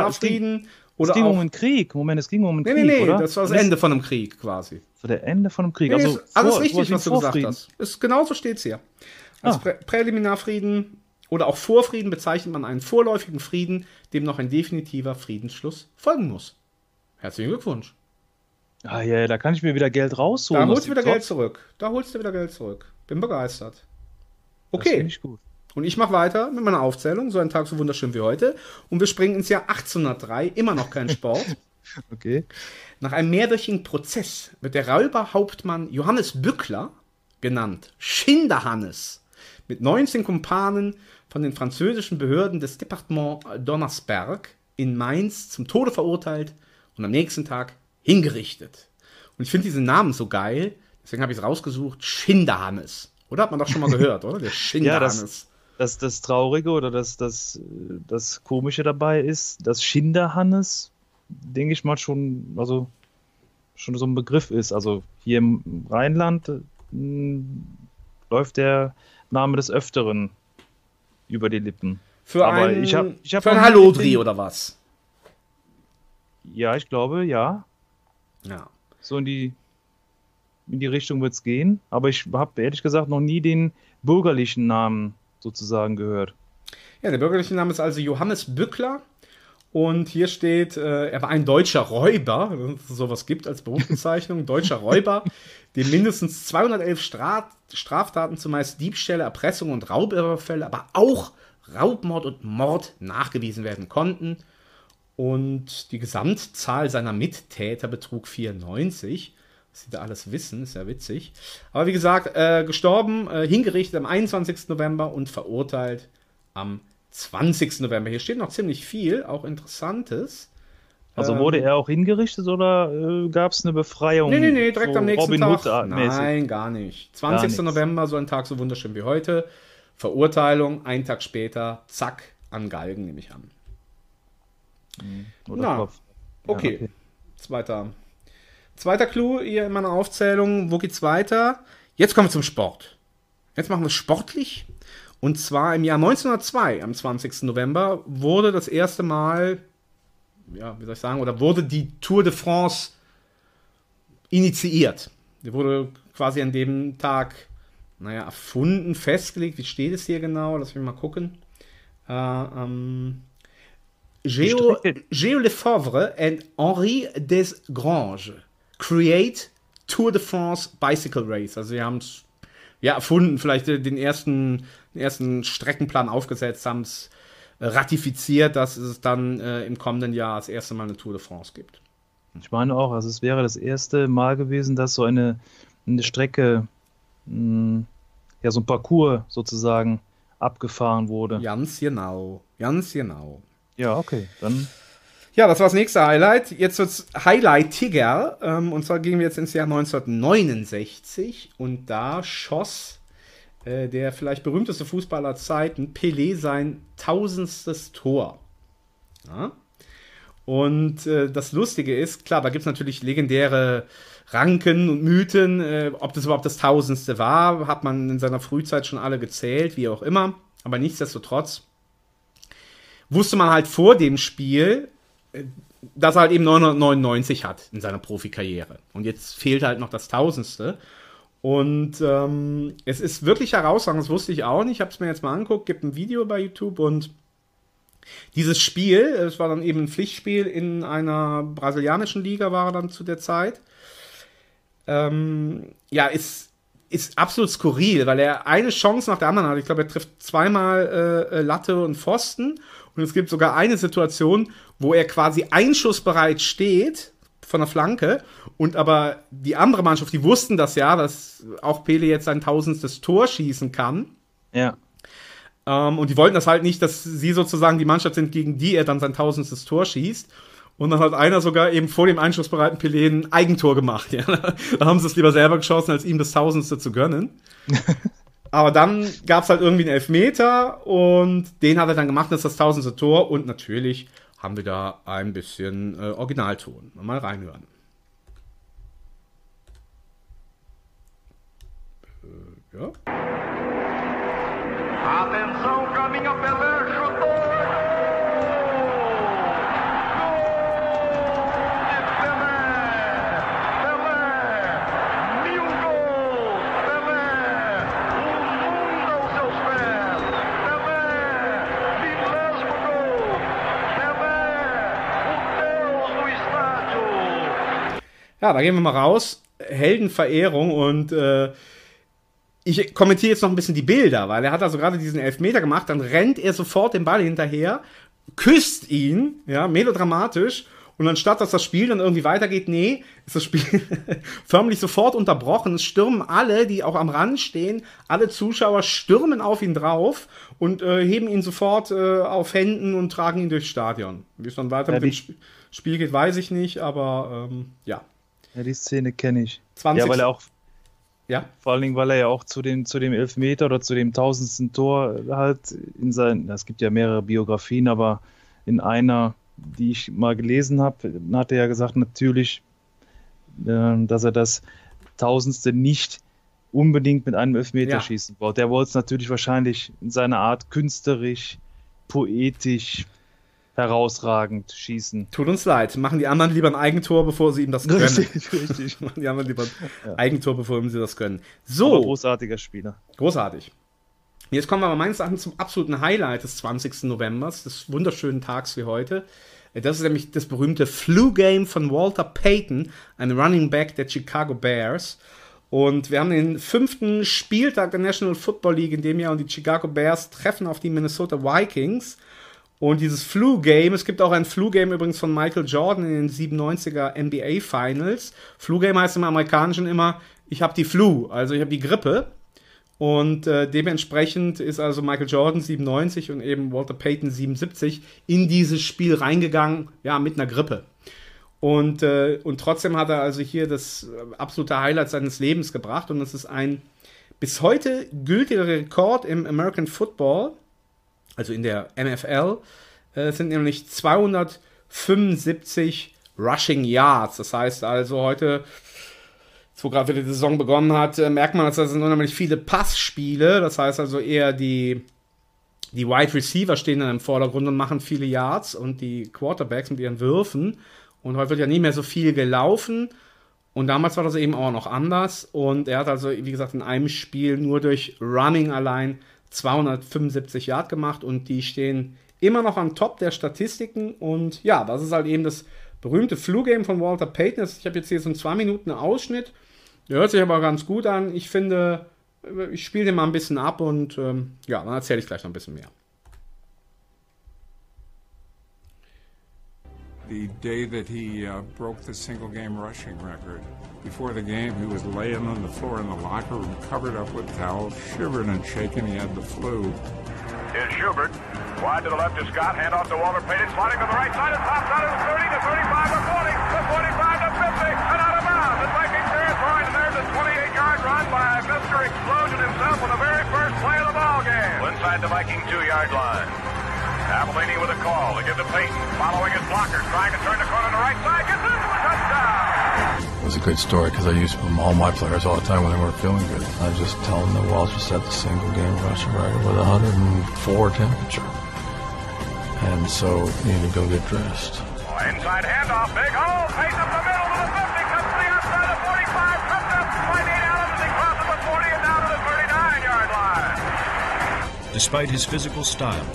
gab- es ging- oder auch... um einen Krieg. Moment, es ging um einen nee, Krieg, nee, nee, oder? das war das Ende von einem Krieg quasi. Das war der Ende von einem Krieg. Nee, also ist alles vor- richtig, was du gesagt Vorfrieden. hast. Ist, genauso steht es hier. Als Ah. Prä Präliminarfrieden oder auch Vorfrieden bezeichnet man einen vorläufigen Frieden, dem noch ein definitiver Friedensschluss folgen muss. Herzlichen Glückwunsch. Ah ja, da kann ich mir wieder Geld rausholen. Da holst du wieder Geld zurück. Da holst du wieder Geld zurück. Bin begeistert. Das Okay. finde ich gut. Und ich mache weiter mit meiner Aufzählung. So ein Tag so wunderschön wie heute. Und wir springen ins Jahr 1803. Immer noch kein Sport. Okay. Nach einem mehrwöchigen Prozess wird der Räuberhauptmann Johannes Bückler, genannt Schinderhannes, mit 19 Kumpanen von den französischen Behörden des Departements Donnersberg in Mainz zum Tode verurteilt und am nächsten Tag hingerichtet. Und ich finde diesen Namen so geil, deswegen habe ich es rausgesucht, Schinderhannes. Oder hat man doch schon mal gehört, oder? Der Schinderhannes. das, das Traurige oder das, das, das Komische dabei ist, dass Schinderhannes, denke ich mal, schon, also schon so ein Begriff ist. Also hier im Rheinland mh, läuft der Name des Öfteren über die Lippen. Für Aber ein, ich hab- ich hab für ein Hallodri oder was? Ja, ich glaube, ja. Ja. So in die, in die Richtung wird es gehen. Aber ich habe ehrlich gesagt noch nie den bürgerlichen Namen sozusagen gehört. Ja, der bürgerliche Name ist also Johannes Bückler. Und hier steht, äh, er war ein deutscher Räuber, wenn es sowas gibt als Berufsbezeichnung, deutscher Räuber, dem mindestens 211 Stra Straftaten, zumeist Diebstähle, Erpressung und Raubüberfälle, aber auch Raubmord und Mord nachgewiesen werden konnten. Und die Gesamtzahl seiner Mittäter betrug 94. Was sie da alles wissen, ist ja witzig. Aber wie gesagt, äh, gestorben, äh, hingerichtet am 21. November und verurteilt am 20. November. Hier steht noch ziemlich viel, auch Interessantes. Also Ähm, wurde er auch hingerichtet oder äh, gab es eine Befreiung? Nee, nee, nee, direkt so am nächsten Robin Tag. Hood mäßig? Nein, gar nicht. 20. nichts. November, so ein Tag so wunderschön wie heute. Verurteilung, einen Tag später, zack, an Galgen nehme ich an. Oder Na, Kopf. Ja, Okay. Zweiter. Zweiter Clou hier in meiner Aufzählung. Wo geht's weiter? Jetzt kommen wir zum Sport. Jetzt machen wir es sportlich. Und zwar im Jahr 1902, am 20. November, wurde das erste Mal, ja, wie soll ich sagen, oder wurde die Tour de France initiiert. Die wurde quasi an dem Tag, naja, erfunden, festgelegt. Wie steht es hier genau? Lass mich mal gucken. Äh, ähm, Géo, Strecke- Géo Lefebvre and Henri Desgranges create Tour de France Bicycle Race. Also sie haben es ja erfunden, vielleicht den ersten, den ersten Streckenplan aufgesetzt, haben es äh, ratifiziert, dass es dann äh, im kommenden Jahr das erste Mal eine Tour de France gibt. Ich meine auch, also es wäre das erste Mal gewesen, dass so eine, eine Strecke, mh, ja, so ein Parcours sozusagen abgefahren wurde. Ganz genau, ganz genau. Ja, okay, dann Ja, das war das nächste Highlight. Jetzt wird's Highlightiger. Ähm, und zwar gehen wir jetzt ins Jahr 1969 und da schoss äh, der vielleicht berühmteste Fußballer aller Zeiten, Pelé, sein tausendstes Tor. Ja? Und äh, das Lustige ist, klar, da gibt es natürlich legendäre Ranken und Mythen, äh, ob das überhaupt das tausendste war, hat man in seiner Frühzeit schon alle gezählt, wie auch immer. Aber nichtsdestotrotz wusste man halt vor dem Spiel, dass er halt eben 999 hat in seiner Profikarriere. Und jetzt fehlt halt noch das Tausendste. Und ähm, es ist wirklich herausragend, das wusste ich auch nicht. Ich habe es mir jetzt mal angeguckt, gibt ein Video bei YouTube und dieses Spiel, es war dann eben ein Pflichtspiel in einer brasilianischen Liga, war er dann zu der Zeit. Ähm, ja, ist, ist absolut skurril, weil er eine Chance nach der anderen hat. Ich glaube, er trifft zweimal äh, äh, Latte und Pfosten. Und es gibt sogar eine Situation, wo er quasi einschussbereit steht von der Flanke. Und aber die andere Mannschaft, die wussten das ja, dass auch Pele jetzt sein tausendstes Tor schießen kann. ja. Ähm, und die wollten das halt nicht, dass sie sozusagen die Mannschaft sind, gegen die er dann sein tausendstes Tor schießt. Und dann hat einer sogar eben vor dem einschussbereiten Pelé ein Eigentor gemacht. Ja. Da haben sie es lieber selber geschossen, als ihm das tausendste zu gönnen. Aber dann gab es halt irgendwie einen Elfmeter und den hat er dann gemacht, das ist das tausendste Tor. Und natürlich haben wir da ein bisschen äh, Originalton. Mal reinhören. Äh, ja. Atenção, caminha Pelé, chutou! Ja, da gehen wir mal raus. Heldenverehrung und äh, ich kommentiere jetzt noch ein bisschen die Bilder, weil er hat also gerade diesen Elfmeter gemacht, dann rennt er sofort den Ball hinterher, küsst ihn, ja, melodramatisch, und anstatt dass das Spiel dann irgendwie weitergeht, nee, ist das Spiel förmlich sofort unterbrochen. Es stürmen alle, die auch am Rand stehen, alle Zuschauer stürmen auf ihn drauf und äh, heben ihn sofort äh, auf Händen und tragen ihn durchs Stadion. Wie es dann weiter Ja, mit dem Sp Spiel geht, weiß ich nicht, aber ähm, ja. Ja, die Szene kenne ich. 20. Ja, weil er auch, Ja. Vor allen Dingen, weil er ja auch zu, den, zu dem Elfmeter oder zu dem tausendsten Tor halt in sein, es gibt ja mehrere Biografien, aber in einer, die ich mal gelesen habe, hat er ja gesagt, natürlich, äh, dass er das tausendste nicht unbedingt mit einem Elfmeter Ja. schießen wollte. Der wollte es natürlich wahrscheinlich in seiner Art künstlerisch, poetisch, herausragend schießen. Tut uns leid. Machen die anderen lieber ein Eigentor, bevor sie ihm das gönnen. Richtig, richtig. Machen die anderen lieber ein Ja. Eigentor, bevor sie das gönnen. Aber So, großartiger Spieler. großartig. Jetzt kommen wir aber meines Erachtens zum absoluten Highlight des 20. Novembers, des wunderschönen Tags wie heute. Das ist nämlich das berühmte Flu-Game von Walter Payton, ein Running Back der Chicago Bears. Und wir haben den fünften Spieltag der National Football League in dem Jahr und die Chicago Bears treffen auf die Minnesota Vikings. Und dieses Flu-Game, es gibt auch ein Flu-Game übrigens von Michael Jordan in den 97er NBA Finals. Flu-Game heißt im Amerikanischen immer, ich habe die Flu, also ich habe die Grippe. Und äh, dementsprechend ist also Michael Jordan 97 und eben Walter Payton 77 in dieses Spiel reingegangen, ja, mit einer Grippe. Und, äh, und trotzdem hat er also hier das äh, absolute Highlight seines Lebens gebracht. Und es ist ein bis heute gültiger Rekord im American Football, also in der NFL. Äh, sind nämlich 275 Rushing Yards. Das heißt also heute wo gerade wieder die Saison begonnen hat, äh, merkt man, dass das sind unheimlich viele Passspiele. Das heißt also eher die, die Wide Receiver stehen dann im Vordergrund und machen viele Yards und die Quarterbacks mit ihren Würfen. Und heute wird ja nicht mehr so viel gelaufen. Und damals war das eben auch noch anders. Und er hat also, wie gesagt, in einem Spiel nur durch Running allein 275 Yard gemacht. Und die stehen immer noch am Top der Statistiken. Und ja, das ist halt eben das berühmte Flu-Game von Walter Payton. Ich habe jetzt hier so einen 2 Minuten Ausschnitt. Der hört sich aber ganz gut an. Ich finde, ich spiele den mal ein bisschen ab und ähm, ja, dann erzähle ich gleich noch ein bisschen mehr. the day that he uh, broke the single game rushing record. Before the game, he was laying on the floor in the locker room, covered up with towels, shivering and shaking. He had the flu. Here's Schubert. Wide to the left to Scott. Hand off to Walter Payton. Sliding to the right side. It pops out of the 30 to 35 to 40 to 45 to 50 and out of bounds. The Vikings there is line and there's a 28-yard run by Mr. Explosion himself on the very first play of the ball game. Inside the Viking two-yard line. Avellini with a call to give to Payton. Following his blockers. Trying to turn the was a good story because I used it with all my players all the time when they weren't feeling good. I just tell them that Walsh just set the single game rushing record with 104 temperature. And so you need to go get dressed. Inside handoff, big hole, Payton up the middle to the 50, comes the outside of 45, comes up by Nate Allen as he crosses the 40 and down to the 39-yard line. Despite his physical style,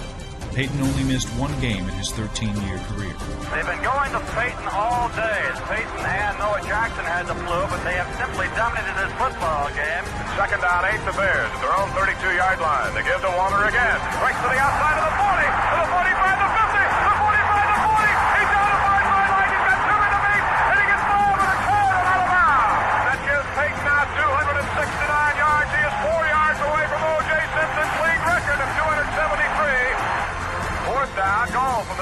Peyton only missed one game in his 13-year career. They've been going to Peyton all day. as Peyton and Noah Jackson had the flu, but they have simply dominated this football game. Second down, eight, the Bears at their own 32-yard line. They give to Warner again. Breaks to the outside of the 40,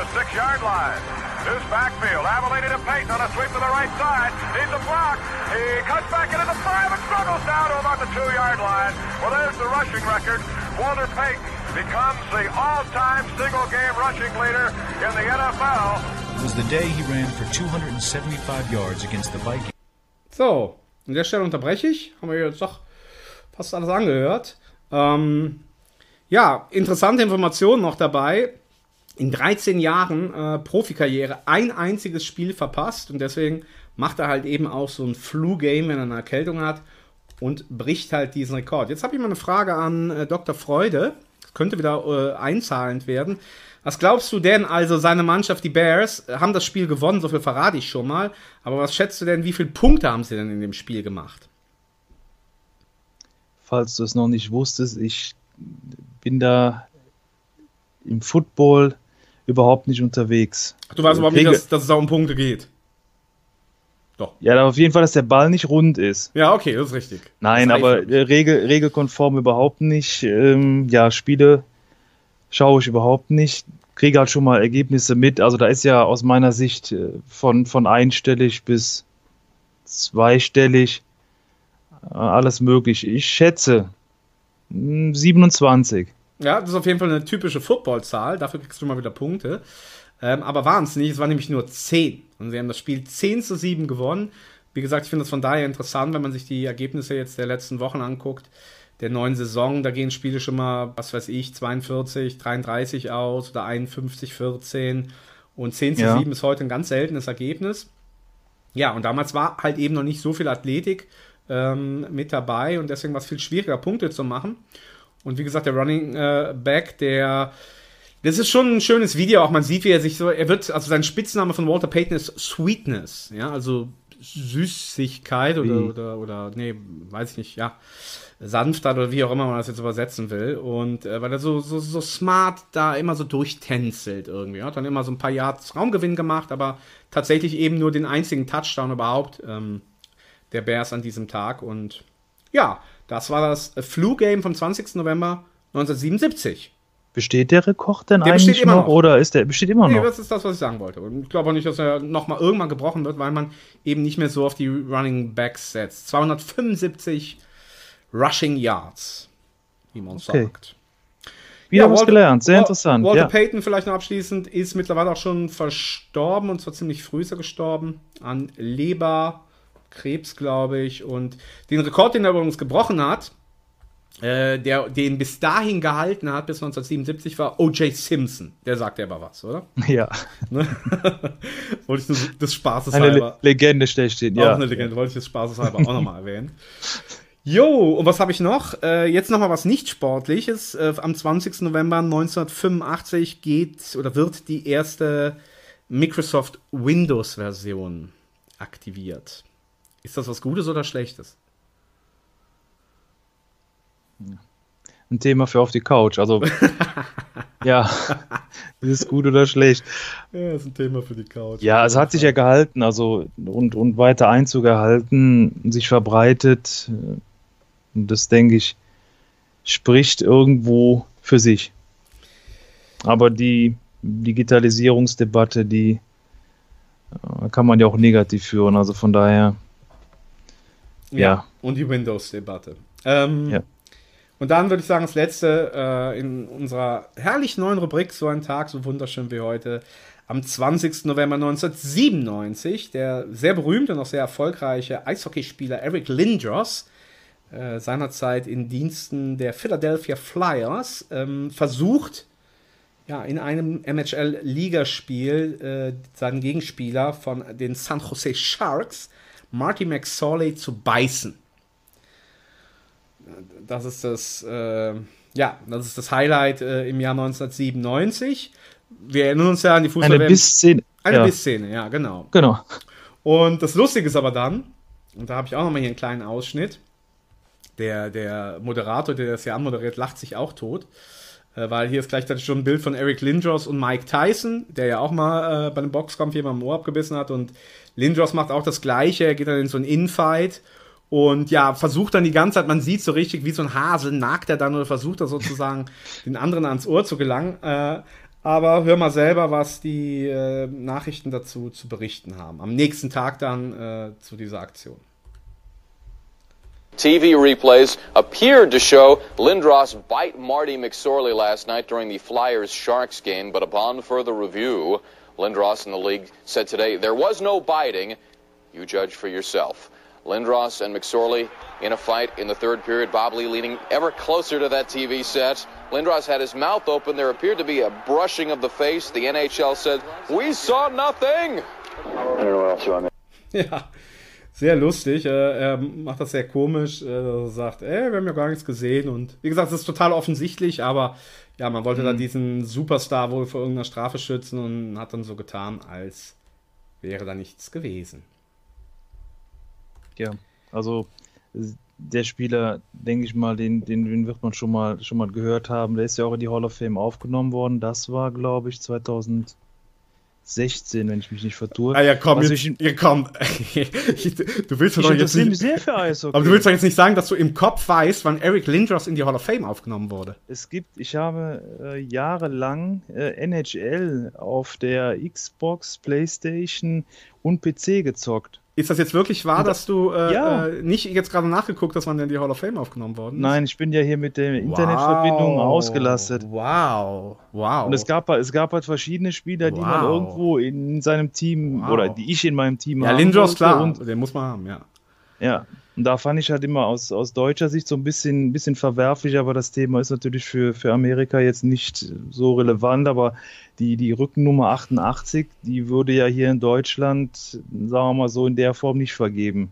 the six-yard line. Deuce backfield, Avellini to Payton on a sweep to the right side. Needs a block. He cuts back into the five and struggles down to about the two-yard line. Well, there's the rushing record. Walter Payton becomes the all-time single-game rushing leader in the NFL. It was the day he ran for 275 yards against the Vikings. So, an der Stelle unterbreche ich. Haben wir jetzt doch fast alles angehört. Ähm, ja, interessante Informationen noch dabei. In 13 Jahren äh, Profikarriere ein einziges Spiel verpasst und deswegen macht er halt eben auch so ein Flu-Game, wenn er eine Erkältung hat und bricht halt diesen Rekord. Jetzt habe ich mal eine Frage an äh, Dr. Freude. Das könnte wieder äh, einzahlend werden. Was glaubst du denn, also seine Mannschaft, die Bears, äh, haben das Spiel gewonnen, so viel verrate ich schon mal. Aber was schätzt du denn, wie viele Punkte haben sie denn in dem Spiel gemacht? Falls du es noch nicht wusstest, ich bin da im Football überhaupt nicht unterwegs. Ach, du weißt überhaupt nicht, dass, dass es da um Punkte geht. Ja, aber auf jeden Fall, dass der Ball nicht rund ist. Ja, okay, das ist richtig. Nein, ist aber äh, regel, regelkonform überhaupt nicht. Ähm, ja, Spiele schaue ich überhaupt nicht. Kriege halt schon mal Ergebnisse mit. Also da ist ja aus meiner Sicht äh, von, von einstellig bis zweistellig. äh, alles möglich. Ich schätze mh, 27. Ja, das ist auf jeden Fall eine typische Footballzahl. Dafür kriegst du mal wieder Punkte. Ähm, aber waren es nicht. Es waren nämlich nur 10. Und sie haben das Spiel 10 zu 7 gewonnen. Wie gesagt, ich finde das von daher interessant, wenn man sich die Ergebnisse jetzt der letzten Wochen anguckt. Der neuen Saison, da gehen Spiele schon mal, was weiß ich, 42, 33 aus oder 51, 14. Und 10 zu Ja. 7 ist heute ein ganz seltenes Ergebnis. Ja, und damals war halt eben noch nicht so viel Athletik ähm, mit dabei und deswegen war es viel schwieriger, Punkte zu machen. Und wie gesagt, der Running äh, Back, der. Das ist schon ein schönes Video, auch man sieht, wie er sich so. Er wird, also sein Spitzname von Walter Payton ist Sweetness, ja, also Süßigkeit oder, Wie? oder, oder, nee, weiß ich nicht, ja. Sanftheit oder wie auch immer man das jetzt übersetzen will. Und äh, weil er so, so, so smart da immer so durchtänzelt irgendwie. Er hat dann immer so ein paar Yards Raumgewinn gemacht, aber tatsächlich eben nur den einzigen Touchdown überhaupt ähm, der Bears an diesem Tag. Und ja, das war das Flu-Game vom 20. November 1977. Besteht der Rekord denn Der eigentlich noch, noch. oder ist der besteht immer Nee, noch? das ist das, was ich sagen wollte. Und ich glaube auch nicht, dass er nochmal irgendwann gebrochen wird, weil man eben nicht mehr so auf die Running Backs setzt. 275 Rushing Yards, wie man Okay. sagt. Wieder Ja, was Walter- gelernt, sehr interessant. Walter Ja. Payton vielleicht noch abschließend ist mittlerweile auch schon verstorben und zwar ziemlich früh ist er gestorben an Leberkrebs, glaube ich. Und den Rekord, den er übrigens gebrochen hat, äh, der den bis dahin gehalten hat, bis 1977, war O.J. Simpson. Der sagt ja aber was, oder? Ja. Ne? Wollte ich nur des Spaßes Eine Le halber. Legende stehen, Auch ja. eine Legende, wollte ich des Spaßes halber auch nochmal erwähnen. Jo, und was habe ich noch? Äh, jetzt nochmal was nicht Sportliches. Äh, am 20. November 1985 geht oder wird die erste Microsoft Windows-Version aktiviert. Ist das was Gutes oder Schlechtes? Ein Thema für auf die Couch. Also, ja, ist es gut oder schlecht? Ja, ist ein Thema für die Couch. Ja, es hat sich ja gehalten, also und, und weiter Einzug erhalten, sich verbreitet. Und das, denke ich, spricht irgendwo für sich. Aber die Digitalisierungsdebatte, die äh, kann man ja auch negativ führen. Also von daher, ja. Und die Windows-Debatte. Ähm, Ja. Und dann würde ich sagen, das letzte äh, in unserer herrlich neuen Rubrik, so ein Tag, so wunderschön wie heute, am 20. November 1997, der sehr berühmte und auch sehr erfolgreiche Eishockeyspieler Eric Lindros, äh, seinerzeit in Diensten der Philadelphia Flyers, ähm, versucht, ja, in einem MHL-Ligaspiel äh, seinen Gegenspieler von den San Jose Sharks, Marty McSorley, zu beißen. Das ist das, äh, ja, das ist das Highlight äh, im Jahr 1997. Wir erinnern uns ja an die fußball Eine Bissszene. Eine ja. Bissszene, ja, genau. Genau. Und das Lustige ist aber dann, und da habe ich auch nochmal hier einen kleinen Ausschnitt, der, der Moderator, der das hier anmoderiert, lacht sich auch tot. Äh, weil hier ist gleichzeitig schon ein Bild von Eric Lindros und Mike Tyson, der ja auch mal äh, bei einem Boxkampf jemand im Ohr abgebissen hat. Und Lindros macht auch das Gleiche. Er geht dann in so einen Infight und ja, versucht dann die ganze Zeit, man sieht so richtig, wie so ein Hase, nagt er dann oder versucht er sozusagen den anderen ans Ohr zu gelangen. Äh, aber hör mal selber, was die äh, Nachrichten dazu zu berichten haben. Am nächsten Tag dann äh, zu dieser Aktion. TV replays appeared to show Lindros bite Marty McSorley last night during the Flyers Sharks game, but upon further review, Lindros and the league said today there was no biting. You judge for yourself. Lindros and McSorley in a fight in the third period. Bob Lee leaning ever closer to that TV set. Lindros had his mouth open. There appeared to be a brushing of the face. The NHL said, We saw nothing. I don't know what else you want. Ja, sehr lustig. Äh, er macht das sehr komisch. Äh, er sagt, ey, wir haben ja gar nichts gesehen. Und wie gesagt, es ist total offensichtlich, aber ja, man wollte da diesen Superstar wohl vor irgendeiner Strafe schützen und hat dann so getan, als wäre da nichts gewesen. Ja, also der Spieler, denke ich mal, den, den, den wird man schon mal, schon mal gehört haben. Der ist ja auch in die Hall of Fame aufgenommen worden. Das war, glaube ich, 2016, wenn ich mich nicht vertue. Ah ja, komm, Also jetzt, ich, ja, komm. du willst doch jetzt nicht, sehr für Eishockey. aber du willst doch jetzt nicht sagen, dass du im Kopf weißt, wann Eric Lindros in die Hall of Fame aufgenommen wurde. Es gibt, ich habe äh, jahrelang äh, NHL auf der Xbox, Playstation und PC gezockt. Ist das jetzt wirklich wahr, Und- dass du äh, Ja. äh, nicht jetzt gerade nachgeguckt hast, wann denn die Hall of Fame aufgenommen worden ist? Nein, ich bin ja hier mit der Internetverbindung Wow. ausgelastet. Wow, wow. Und es gab, es gab halt verschiedene Spieler, die man Wow. irgendwo in seinem Team Wow. oder die ich in meinem Team ja, haben Lindros, klar, Und, den muss man haben, ja. ja, und da fand ich halt immer aus, aus deutscher Sicht so ein bisschen, ein bisschen verwerflich, aber das Thema ist natürlich für, für Amerika jetzt nicht so relevant, aber die, die Rückennummer 88, die würde ja hier in Deutschland, sagen wir mal so, in der Form nicht vergeben.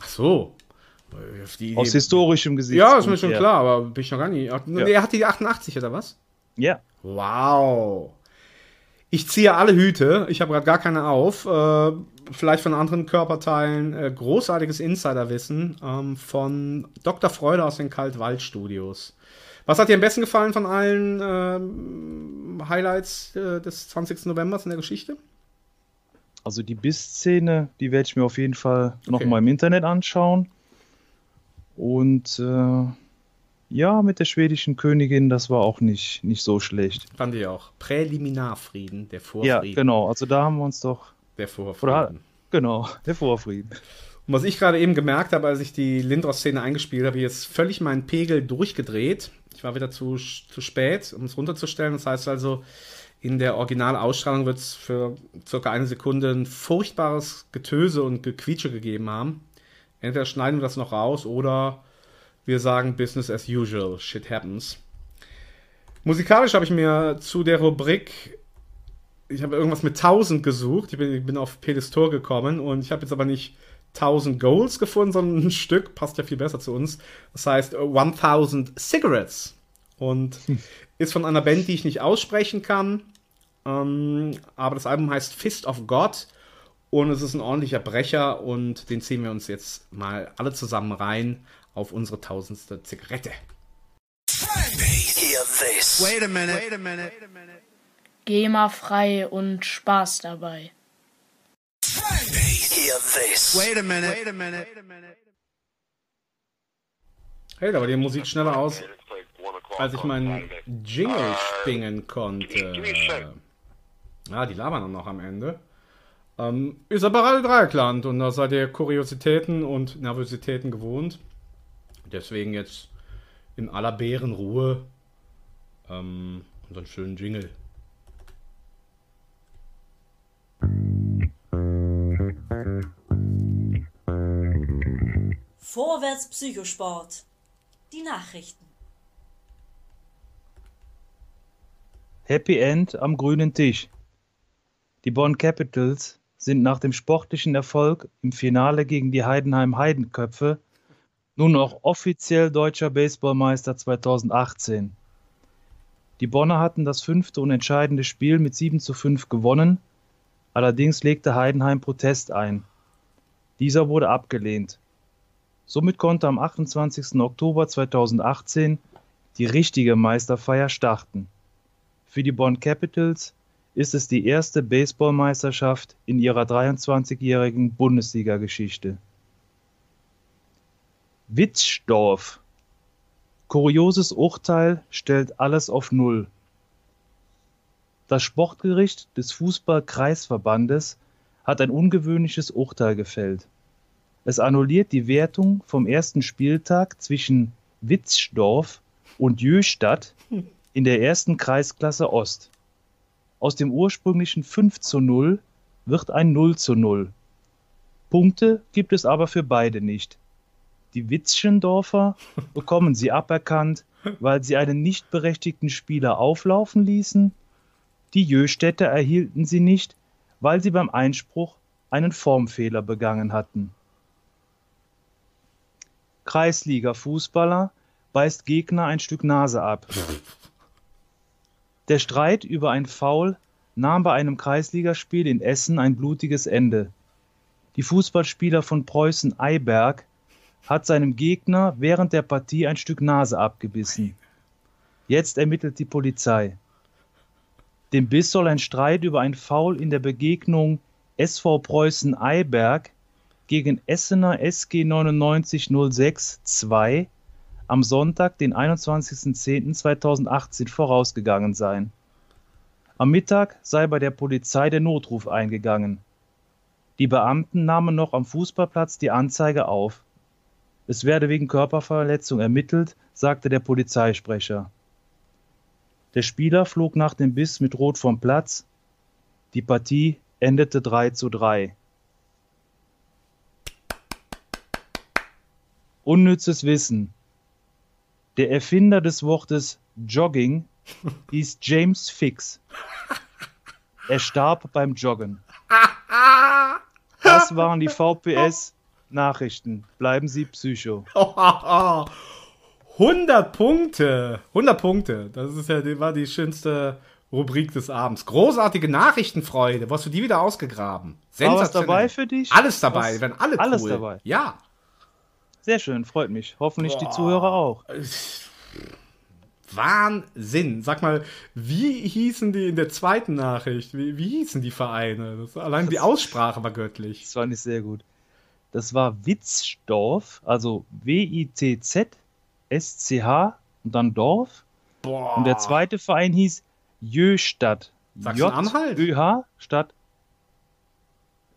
Ach so. Aus historischem Gesichtspunkt. Ja, ist mir schon her. klar, aber bin ich noch gar nicht. Nee, Er hat die 88 oder was? Ja. Wow. Ich ziehe alle Hüte. Ich habe gerade gar keine auf. Äh, vielleicht von anderen Körperteilen. Äh, großartiges Insiderwissen ähm, von Dr. Freude aus den Kaltwald-Studios. Was hat dir am besten gefallen von allen ähm, Highlights äh, des 20. Novembers in der Geschichte? Also die Biss-Szene, die werde ich mir auf jeden Fall Okay. mal im Internet anschauen. Und äh, ja, mit der schwedischen Königin, das war auch nicht, nicht so schlecht. Fand ich auch. Präliminarfrieden, der Ja, Vorfrieden. genau. Also da haben wir uns doch. Der Vorfrieden. Oder, genau, der Vorfrieden. Und was ich gerade eben gemerkt habe, als ich die Lindros-Szene eingespielt habe, jetzt völlig meinen Pegel durchgedreht. Ich war wieder zu, zu spät, um es runterzustellen. Das heißt also, in der Originalausstrahlung wird es für circa eine Sekunde ein furchtbares Getöse und Gequietsche gegeben haben. Entweder schneiden wir das noch raus oder wir sagen Business as usual, shit happens. Musikalisch habe ich mir zu der Rubrik ich habe irgendwas mit 1000 gesucht. Ich bin, ich bin auf Pedestor gekommen und ich habe jetzt aber nicht 1000 Goals gefunden, sondern ein Stück, passt ja viel besser zu uns. Das heißt äh, 1000 Cigarettes. Und ist von einer Band, die ich nicht aussprechen kann. Ähm, aber das Album heißt Fist of God. Und es ist ein ordentlicher Brecher und den ziehen wir uns jetzt mal alle zusammen rein auf unsere tausendste Zigarette. Hear this. Wait a minute. Wait a minute. Wait a minute. Wait a minute. Hey, da war die Musik schneller aus, als ich meinen Jingle springen konnte. Ja, die labern dann noch am Ende. Ähm, ist aber Radio Dreieckland und da seid ihr Kuriositäten und Nervositäten gewohnt. Deswegen jetzt in aller Bärenruhe ähm, unseren schönen Jingle. Vorwärts Psychosport. Die Nachrichten. Happy End am grünen Tisch. Die Bonn Capitals sind nach dem sportlichen Erfolg im Finale gegen die Heidenheim Heidenköpfe nun auch offiziell deutscher Baseballmeister 2018. Die Bonner hatten das fünfte und entscheidende Spiel mit 7 zu 5 gewonnen, allerdings legte Heidenheim Protest ein. Dieser wurde abgelehnt. Somit konnte am 28. Oktober 2018 die richtige Meisterfeier starten. Für die Bonn Capitals ist es die erste Baseballmeisterschaft in ihrer 23-jährigen Bundesliga-Geschichte. Witzsdorf. Kurioses Urteil stellt alles auf Null. Das Sportgericht des Fußball-Kreisverbandes hat ein ungewöhnliches Urteil gefällt. Es annulliert die Wertung vom ersten Spieltag zwischen Witzsdorf und Jöstadt in der ersten Kreisklasse Ost. Aus dem ursprünglichen 5 zu 0 wird ein 0 zu 0. Punkte gibt es aber für beide nicht. Die Witzschendorfer bekommen sie aberkannt, weil sie einen nicht berechtigten Spieler auflaufen ließen. Die Jöstädter erhielten sie nicht, weil sie beim Einspruch einen Formfehler begangen hatten. Kreisliga-Fußballer beißt Gegner ein Stück Nase ab. Der Streit über ein Foul nahm bei einem Kreisligaspiel in Essen ein blutiges Ende. Die Fußballspieler von Preußen Eiberg hat seinem Gegner während der Partie ein Stück Nase abgebissen. Jetzt ermittelt die Polizei. Dem Biss soll ein Streit über ein Foul in der Begegnung SV Preußen Eiberg gegen Essener SG 9906 2 am Sonntag, den 21.10.2018 vorausgegangen sein. Am Mittag sei bei der Polizei der Notruf eingegangen. Die Beamten nahmen noch am Fußballplatz die Anzeige auf. Es werde wegen Körperverletzung ermittelt, sagte der Polizeisprecher. Der Spieler flog nach dem Biss mit Rot vom Platz. Die Partie endete 3 zu 3. Unnützes Wissen. Der Erfinder des Wortes Jogging hieß James Fix. Er starb beim Joggen. Das waren die VPS-Nachrichten. Bleiben Sie Psycho. 100 Punkte. 100 Punkte. Das ist ja, die, war die schönste Rubrik des Abends. Großartige Nachrichtenfreude. Wo hast du die wieder ausgegraben? War was Sensationell. dabei für dich? Alles dabei. Was? Werden alle Alles cool. dabei. Ja. Sehr schön, freut mich. Hoffentlich die Boah. Zuhörer auch. Wahnsinn. Sag mal, wie hießen die in der zweiten Nachricht? Wie, wie hießen die Vereine? Das, allein die Aussprache war göttlich. Das fand ich sehr gut. Das war Witzdorf, also W-I-T-Z-S-C-H und dann Dorf. Boah. Und der zweite Verein hieß Jöstadt. Sachsen-Anhalt? J-Ö-H Stadt.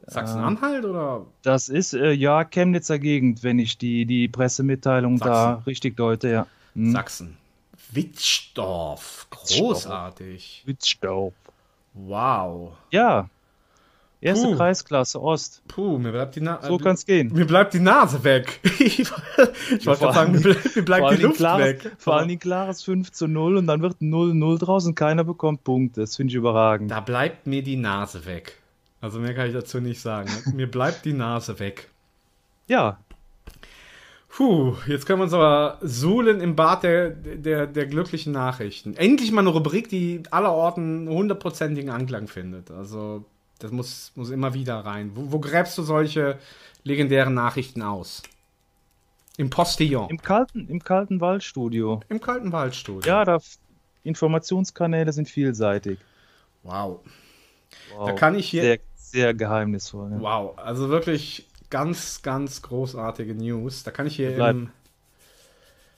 Sachsen-Anhalt oder? Das ist äh, ja Chemnitzer Gegend, wenn ich die, die Pressemitteilung da Sachsen. richtig deute, ja. Hm. Sachsen. Witzdorf. Großartig. Witzdorf. Wow. Ja. Erste Puh. Kreisklasse Ost. Puh, mir bleibt die Nase. So kann's gehen. Mir bleibt die Nase weg. ich ich wollte sagen, mir bleibt, mir bleibt vor die Luft klares, weg. Vor allem ein klares 5 zu 0 und dann wird 0-0 draus und keiner bekommt Punkte. Das finde ich überragend. Da bleibt mir die Nase weg. Also mehr kann ich dazu nicht sagen. mir bleibt die Nase weg. Ja, Puh, jetzt können wir uns aber suhlen im Bad der, der, der glücklichen Nachrichten. Endlich mal eine Rubrik, die allerorten hundertprozentigen Anklang findet. Also, das muss, muss immer wieder rein. Wo, wo gräbst du solche legendären Nachrichten aus? Im Postillon. im kalten, im kalten Waldstudio. Im kalten Waldstudio. Ja, da Informationskanäle sind vielseitig. Wow. Wow. Da kann ich hier- Sehr, sehr geheimnisvoll. Ja. Wow. Also wirklich ganz, ganz großartige News. Da kann ich hier im.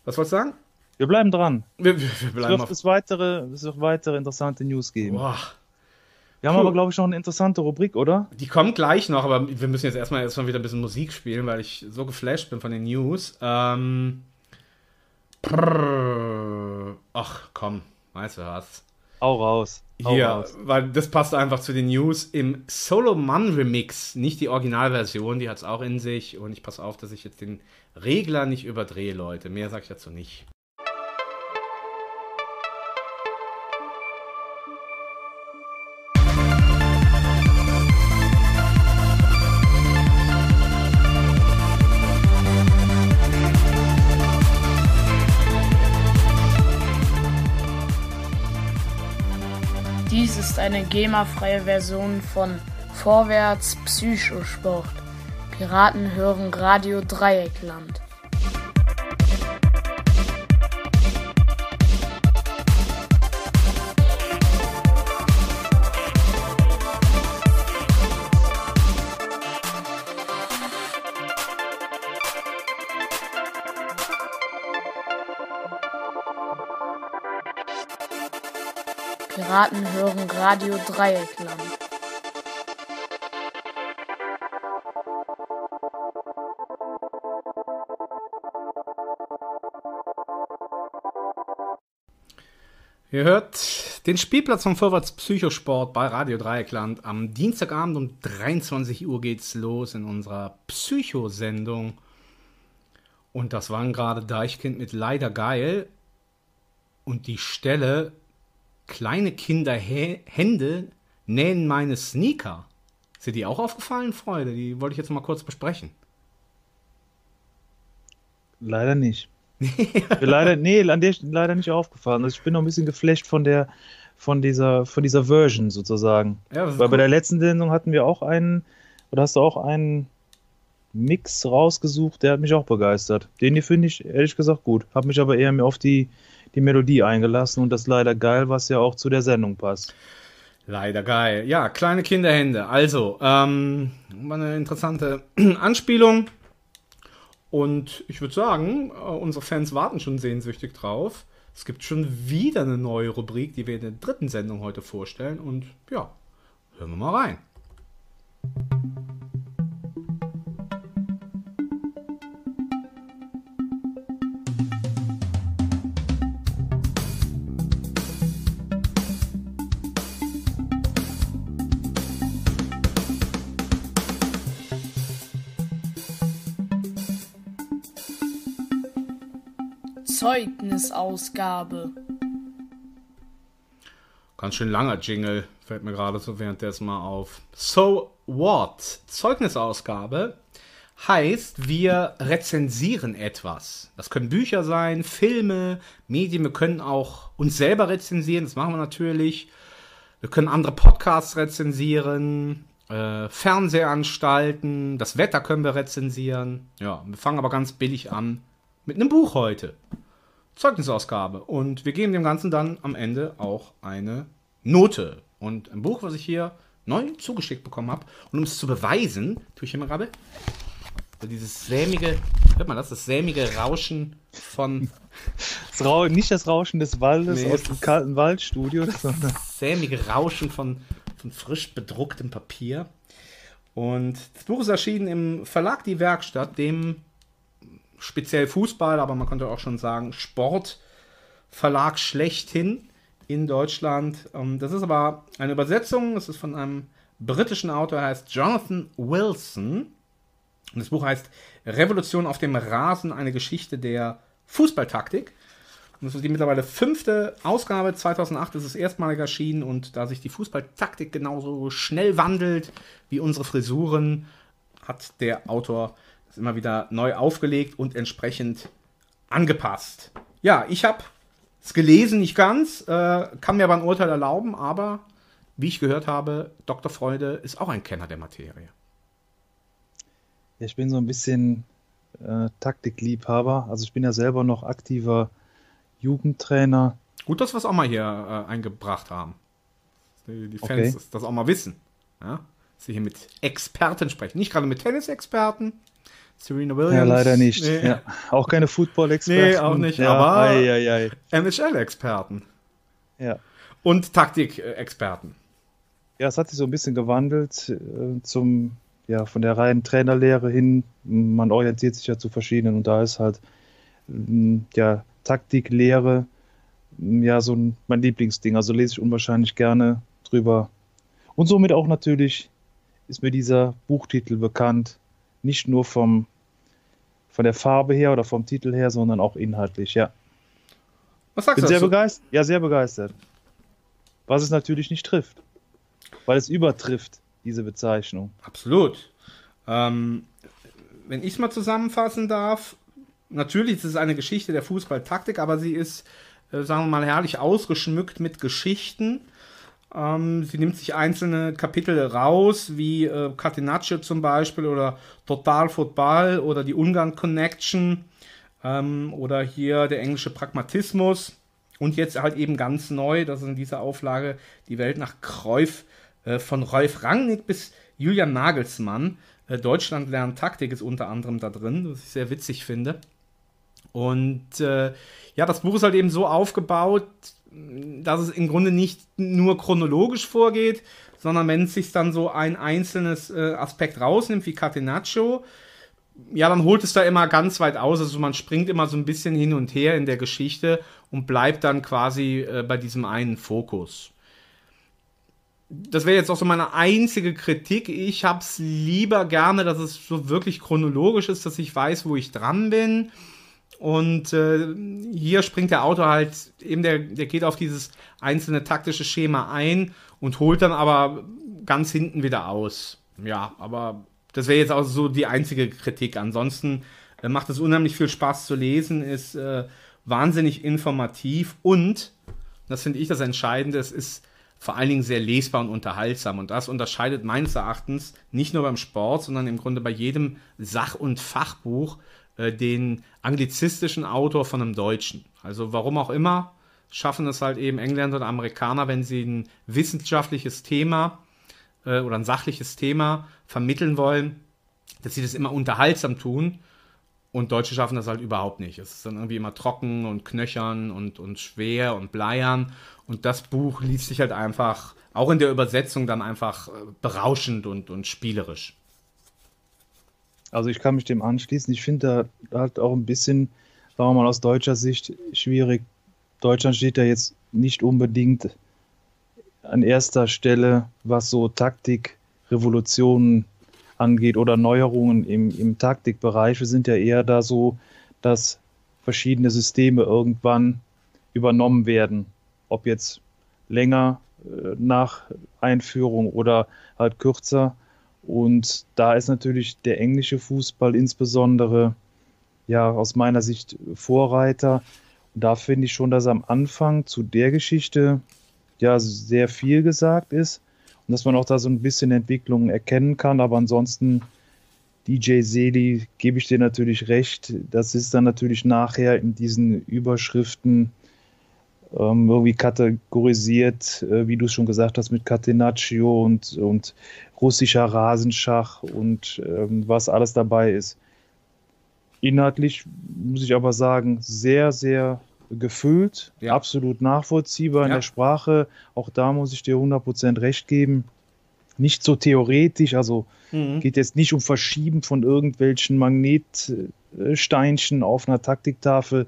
Was wolltest du sagen? Wir bleiben dran. Wir, wir, wir Es bleiben wird auf. es weitere, es wird weitere interessante News geben. Boah. Wir haben Puh. aber, glaube ich, noch eine interessante Rubrik, oder? Die kommt gleich noch, aber wir müssen jetzt erstmal, erstmal wieder ein bisschen Musik spielen, weil ich so geflasht bin von den News. Ähm, prrr, ach, komm, weißt du was? Hau raus. Hau Hier, raus. weil das passt einfach zu den News im Solomon Remix, nicht die Originalversion, die hat es auch in sich. Und ich passe auf, dass ich jetzt den Regler nicht überdrehe, Leute. Mehr sage ich dazu nicht. Ist eine GEMA-freie Version von Vorwärts Psychosport. Piraten hören Radio Dreieckland. Piraten hören Radio Dreieckland. Ihr hört den Spielplatz vom Vorwärts Psychosport bei Radio Dreieckland. Am Dienstagabend um 23 Uhr geht's los in unserer Psychosendung. Und das waren gerade Deichkind mit Leider Geil. Und die Stelle Kleine Kinderhände nähen meine Sneaker. Ist dir die auch aufgefallen, Freunde? Die wollte ich jetzt mal kurz besprechen. Leider nicht. leider, nee, an der leider nicht aufgefallen. Also ich bin noch ein bisschen geflasht von der, von dieser, von dieser Version sozusagen. Ja, Weil bei cool. der letzten Sendung hatten wir auch einen, oder hast du auch einen Mix rausgesucht, der hat mich auch begeistert. Den hier finde ich ehrlich gesagt gut. Hab mich aber eher mehr auf die, die Melodie eingelassen und das leider geil, was ja auch zu der Sendung passt. Leider geil. Ja, kleine Kinderhände. Also, ähm, eine interessante Anspielung. Und ich würde sagen, äh, unsere Fans warten schon sehnsüchtig drauf. Es gibt schon wieder eine neue Rubrik, die wir in der dritten Sendung heute vorstellen. Und ja, hören wir mal rein. Zeugnisausgabe. Ganz schön langer Jingle, fällt mir gerade so währenddessen mal auf. So what? Zeugnisausgabe heißt, wir rezensieren etwas. Das können Bücher sein, Filme, Medien. Wir können auch uns selber rezensieren, das machen wir natürlich. Wir können andere Podcasts rezensieren, äh, Fernsehanstalten, das Wetter können wir rezensieren. Ja, wir fangen aber ganz billig an mit einem Buch heute. Zeugnisausgabe. Und wir geben dem Ganzen dann am Ende auch eine Note. Und ein Buch, was ich hier neu zugeschickt bekommen habe. Und um es zu beweisen, tue ich hier mal gerade so dieses sämige, hört man das, das sämige Rauschen von. Das Rau nicht das Rauschen des Waldes Nee, aus dem kalten Waldstudio, sondern Das sämige Rauschen von, von frisch bedrucktem Papier. Und das Buch ist erschienen im Verlag Die Werkstatt, dem speziell Fußball, aber man könnte auch schon sagen Sportverlag schlechthin in Deutschland. Ähm, Das ist aber eine Übersetzung, das ist von einem britischen Autor, heißt Jonathan Wilson. Und das Buch heißt Revolution auf dem Rasen, eine Geschichte der Fußballtaktik. Und das ist die mittlerweile fünfte Ausgabe. 2008 ist es erstmalig erschienen und da sich die Fußballtaktik genauso schnell wandelt wie unsere Frisuren, hat der Autor es immer wieder neu aufgelegt und entsprechend angepasst. Ja, ich habe es gelesen, nicht ganz, äh, kann mir aber ein Urteil erlauben, aber wie ich gehört habe, Dr. Freude ist auch ein Kenner der Materie. Ja, ich bin so ein bisschen äh, Taktikliebhaber. Also ich bin ja selber noch aktiver Jugendtrainer. Gut, dass wir es auch mal hier äh, eingebracht haben. Die, die Fans Okay. das, auch mal wissen. Ja? Dass sie hier mit Experten sprechen. Nicht gerade mit Tennisexperten. Serena Williams. Ja, leider nicht. Nee, Ja. Auch keine Football-Experten. nee auch nicht. Ja, aber. NHL-Experten. Ja. Und Taktik-Experten. Ja, es hat sich so ein bisschen gewandelt äh, zum, ja, von der reinen Trainerlehre hin. Man orientiert sich ja zu verschiedenen und da ist halt, mm, ja, Taktiklehre, mm, ja, so ein, mein Lieblingsding. Also lese ich unwahrscheinlich gerne drüber. Und somit auch natürlich ist mir dieser Buchtitel bekannt. Nicht nur vom, von der Farbe her oder vom Titel her, sondern auch inhaltlich, ja. Was sagst Bin du sehr dazu? begeistert. Ja, sehr begeistert. Was es natürlich nicht trifft. Weil es übertrifft, diese Bezeichnung. Absolut. Ähm, wenn ich es mal zusammenfassen darf, natürlich ist es eine Geschichte der Fußballtaktik, aber sie ist, äh, sagen wir mal, herrlich ausgeschmückt mit Geschichten. Ähm, sie nimmt sich einzelne Kapitel raus, wie äh, Catenaccio zum Beispiel oder Total Football oder die Ungarn Connection ähm, oder hier der englische Pragmatismus. Und jetzt halt eben ganz neu, das ist in dieser Auflage die Welt nach Cruyff, äh, von Rolf Rangnick bis Julian Nagelsmann. Äh, Deutschland lernt Taktik ist unter anderem da drin, was ich sehr witzig finde. Und äh, ja, das Buch ist halt eben so aufgebaut, dass es im Grunde nicht nur chronologisch vorgeht, sondern wenn es sich dann so ein einzelnes äh, Aspekt rausnimmt, wie Catenaccio, ja, dann holt es da immer ganz weit aus. Also man springt immer so ein bisschen hin und her in der Geschichte und bleibt dann quasi äh, bei diesem einen Fokus. Das wäre jetzt auch so meine einzige Kritik. Ich habe es lieber gerne, dass es so wirklich chronologisch ist, dass ich weiß, wo ich dran bin. Und äh, hier springt der Autor halt eben, der, der geht auf dieses einzelne taktische Schema ein und holt dann aber ganz hinten wieder aus. Ja, aber das wäre jetzt auch so die einzige Kritik. Ansonsten äh, macht es unheimlich viel Spaß zu lesen, ist äh, wahnsinnig informativ und, das finde ich das Entscheidende, es ist vor allen Dingen sehr lesbar und unterhaltsam. Und das unterscheidet meines Erachtens nicht nur beim Sport, sondern im Grunde bei jedem Sach- und Fachbuch äh, den anglizistischen Autor von einem Deutschen. Also warum auch immer schaffen es halt eben Engländer und Amerikaner, wenn sie ein wissenschaftliches Thema äh, oder ein sachliches Thema vermitteln wollen, dass sie das immer unterhaltsam tun. Und Deutsche schaffen das halt überhaupt nicht. Es ist dann irgendwie immer trocken und knöchern und, und schwer und bleiern. Und das Buch liest sich halt einfach, auch in der Übersetzung, dann einfach äh, berauschend und, und spielerisch. Also ich kann mich dem anschließen. Ich finde da halt auch ein bisschen, sagen wir mal aus deutscher Sicht, schwierig. Deutschland steht da jetzt nicht unbedingt an erster Stelle, was so Taktik, Revolutionen angeht oder Neuerungen im, im Taktikbereich. Wir sind ja eher da so das verschiedene Systeme irgendwann übernommen werden. Ob jetzt länger äh, nach Einführung oder halt kürzer. Und da ist natürlich der englische Fußball insbesondere ja aus meiner Sicht Vorreiter. Und da finde ich schon, dass am Anfang zu der Geschichte ja sehr viel gesagt ist und dass man auch da so ein bisschen Entwicklungen erkennen kann. Aber ansonsten DJ Seli gebe ich dir natürlich recht. Das ist dann natürlich nachher in diesen Überschriften ähm, irgendwie kategorisiert, äh, wie du es schon gesagt hast, mit Catenaccio und, und russischer Rasenschach und ähm, was alles dabei ist. Inhaltlich muss ich aber sagen, sehr, sehr gefüllt, Ja. absolut nachvollziehbar in Ja. der Sprache. Auch da muss ich dir 100% recht geben. Nicht so theoretisch, also Mhm. geht jetzt nicht um Verschieben von irgendwelchen Magnetsteinchen auf einer Taktiktafel.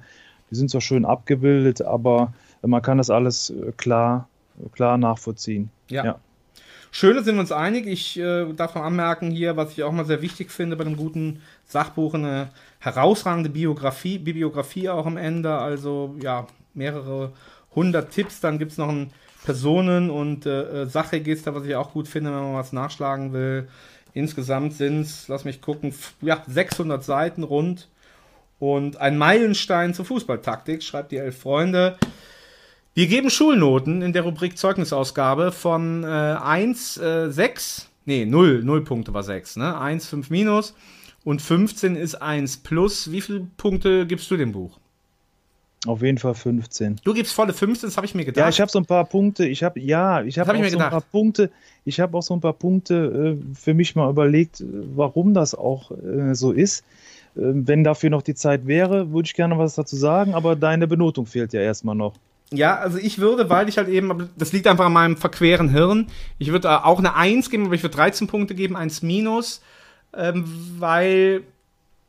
Die sind zwar schön abgebildet, aber man kann das alles äh, klar, klar nachvollziehen. Ja. Schön, da sind wir uns einig. Ich äh, darf noch anmerken hier, was ich auch mal sehr wichtig finde bei einem guten Sachbuch, eine herausragende Biografie, Bibliografie auch am Ende. Also ja, mehrere hundert Tipps. Dann gibt es noch ein Personen- und äh, äh, Sachregister, was ich auch gut finde, wenn man was nachschlagen will. Insgesamt sind es, lass mich gucken, ja, 600 Seiten rund. Und ein Meilenstein zur Fußballtaktik, schreibt die Elf Freunde. Wir geben Schulnoten in der Rubrik Zeugnisausgabe von äh, 1, äh, 6, nee, 0, 0 Punkte war 6, ne? 1, 5 minus und 15 ist 1 plus. Wie viele Punkte gibst du dem Buch? Auf jeden Fall 15. Du gibst volle 15, das habe ich mir gedacht. Ja, ich habe so ein paar Punkte. Ich habe ja, ich habe hab auch ich so ein paar Punkte. Ich habe auch so ein paar Punkte äh, für mich mal überlegt, warum das auch äh, so ist. Äh, wenn dafür noch die Zeit wäre, würde ich gerne was dazu sagen, aber deine Benotung fehlt ja erstmal noch. Ja, also ich würde, weil ich halt eben, das liegt einfach an meinem verqueren Hirn, ich würde äh, auch eine 1 geben, aber ich würde 13 Punkte geben, 1 minus, ähm, weil,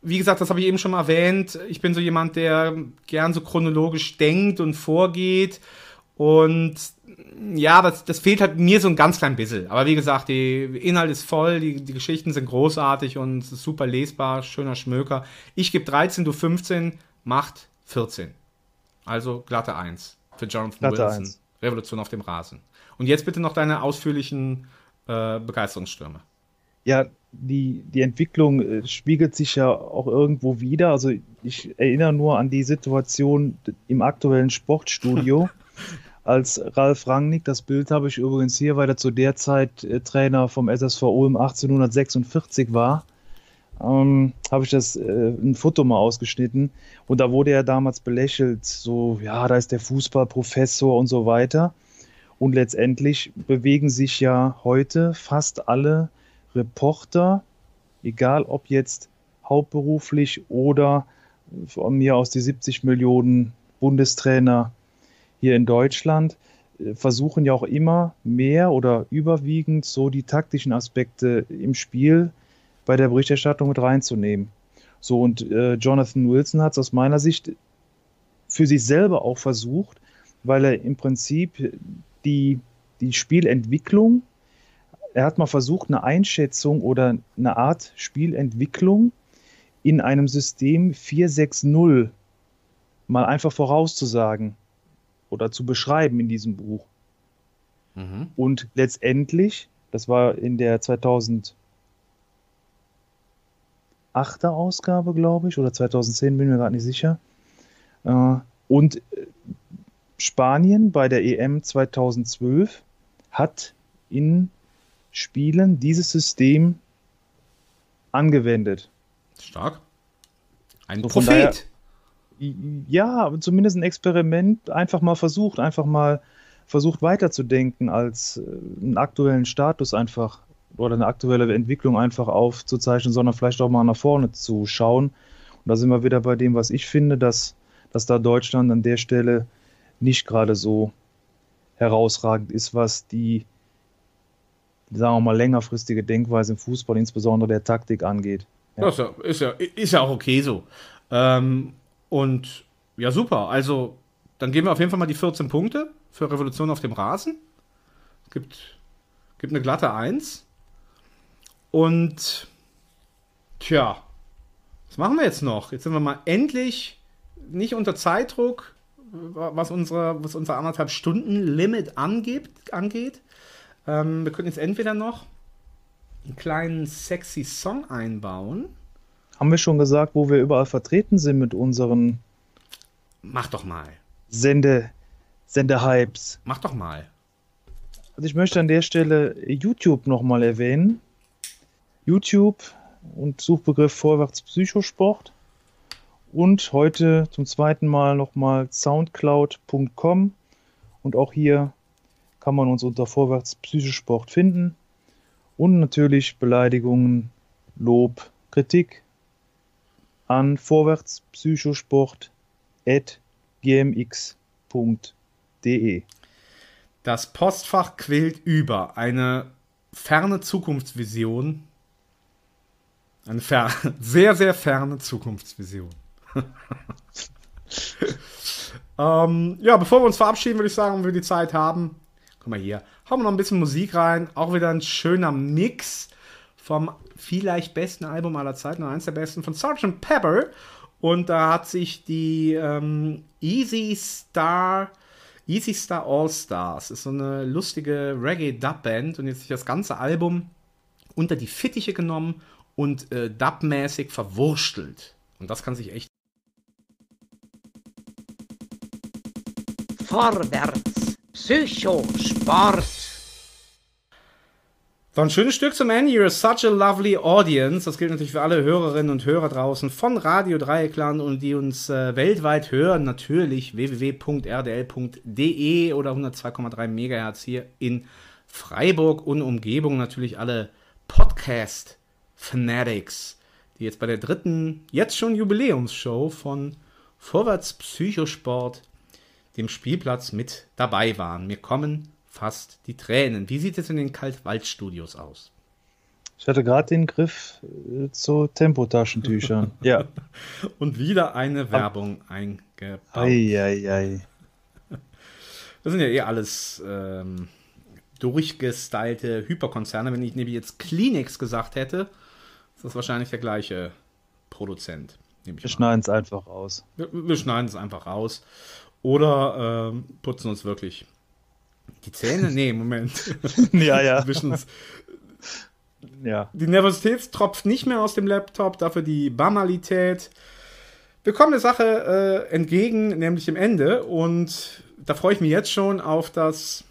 wie gesagt, das habe ich eben schon mal erwähnt, ich bin so jemand, der gern so chronologisch denkt und vorgeht und ja, das, das fehlt halt mir so ein ganz klein bisschen. Aber wie gesagt, der Inhalt ist voll, die, die Geschichten sind großartig und super lesbar, schöner Schmöker. Ich gebe 13, du 15, macht 14. Also glatte 1 für Jonathan Wilson. 1. Revolution auf dem Rasen. Und jetzt bitte noch deine ausführlichen äh, Begeisterungsstürme. Ja, die, die Entwicklung äh, spiegelt sich ja auch irgendwo wieder. Also ich erinnere nur an die Situation im aktuellen Sportstudio, als Ralf Rangnick, das Bild habe ich übrigens hier, weil er zu der Zeit äh, Trainer vom SSV Ulm 1846 war, ähm, habe ich das äh, ein Foto mal ausgeschnitten und da wurde er damals belächelt, so ja, da ist der Fußballprofessor und so weiter. Und letztendlich bewegen sich ja heute fast alle Reporter, egal ob jetzt hauptberuflich oder von mir aus die 70 Millionen Bundestrainer hier in Deutschland, äh, versuchen ja auch immer mehr oder überwiegend so die taktischen Aspekte im Spiel bei der Berichterstattung mit reinzunehmen. So, und äh, Jonathan Wilson hat es aus meiner Sicht für sich selber auch versucht, weil er im Prinzip die, die Spielentwicklung, er hat mal versucht, eine Einschätzung oder eine Art Spielentwicklung in einem System 460 mal einfach vorauszusagen oder zu beschreiben in diesem Buch. Und letztendlich, das war in der 2008er Ausgabe, glaube ich, oder 2010, bin mir gerade nicht sicher. Äh, Und äh, Spanien bei der EM 2012 hat in Spielen dieses System angewendet. Stark. Ein So, Prophet. daher- Ja, zumindest ein Experiment, einfach mal versucht, einfach mal versucht weiterzudenken, als äh, einen aktuellen Status einfach oder eine aktuelle Entwicklung einfach aufzuzeichnen, sondern vielleicht auch mal nach vorne zu schauen. Und da sind wir wieder bei dem, was ich finde, dass, dass da Deutschland an der Stelle nicht gerade so herausragend ist, was die, sagen wir mal, längerfristige Denkweise im Fußball, insbesondere der Taktik angeht. Ja. Ist, ja, ist, ja, ist ja auch okay so. Ähm, und ja, super. Also, dann geben wir auf jeden Fall mal die 14 Punkte für Revolution auf dem Rasen. Es gibt, gibt eine glatte 1. Und tja, was machen wir jetzt noch? Jetzt sind wir mal endlich nicht unter Zeitdruck, was, unsere, was unser anderthalb Stunden Limit angeht. angeht. Ähm, wir können jetzt entweder noch einen kleinen sexy Song einbauen. Haben wir schon gesagt, wo wir überall vertreten sind mit unseren Mach doch mal. Sende, Sendehypes? Mach doch mal. Also ich möchte an der Stelle YouTube nochmal erwähnen. YouTube und Suchbegriff Vorwärts Psychosport. Und heute zum zweiten Mal nochmal soundcloud.com. Und auch hier kann man uns unter Vorwärts Psychosport finden. Und natürlich Beleidigungen, Lob, Kritik an vorwärtspsychosport.gmx.de. Das Postfach quillt über. Eine ferne Zukunftsvision. Eine fer sehr, sehr ferne Zukunftsvision. ähm, ja, bevor wir uns verabschieden, würde ich sagen, wenn wir die Zeit haben, guck mal hier, hauen wir noch ein bisschen Musik rein. Auch wieder ein schöner Mix vom vielleicht besten Album aller Zeiten, oder eins der besten, von Sgt. Pepper. Und da hat sich die ähm, Easy Star, Easy Star All Stars, ist so eine lustige Reggae-Dub-Band und jetzt sich das ganze Album unter die Fittiche genommen und äh, dubmäßig verwurstelt. Und das kann sich echt. Vorwärts. Psychosport. So ein schönes Stück zum Ende. You're such a lovely audience. Das gilt natürlich für alle Hörerinnen und Hörer draußen von Radio Dreieckland und die uns äh, weltweit hören. Natürlich www.rdl.de oder 102,3 Megahertz hier in Freiburg und Umgebung. Natürlich alle Podcast-Fanatics, die jetzt bei der dritten, jetzt schon Jubiläumsshow von Vorwärts Psychosport, dem Spielplatz, mit dabei waren. Mir kommen fast die Tränen. Wie sieht es in den Kaltwaldstudios aus? Ich hatte gerade den Griff äh, zu Tempotaschentüchern. ja. Und wieder eine Werbung eingebaut. Eieiei. Das sind ja eh alles ähm, durchgestylte Hyperkonzerne. Wenn ich nämlich jetzt Kleenex gesagt hätte, ist das wahrscheinlich der gleiche Produzent. Wir schneiden es einfach raus. Wir, wir schneiden es einfach raus. Oder ähm, putzen uns wirklich die Zähne? Nee, Moment. ja, ja. Ja. Die Nervosität tropft nicht mehr aus dem Laptop, dafür die Banalität. Wir kommen der Sache äh, entgegen, nämlich im Ende. Und da freue ich mich jetzt schon auf das.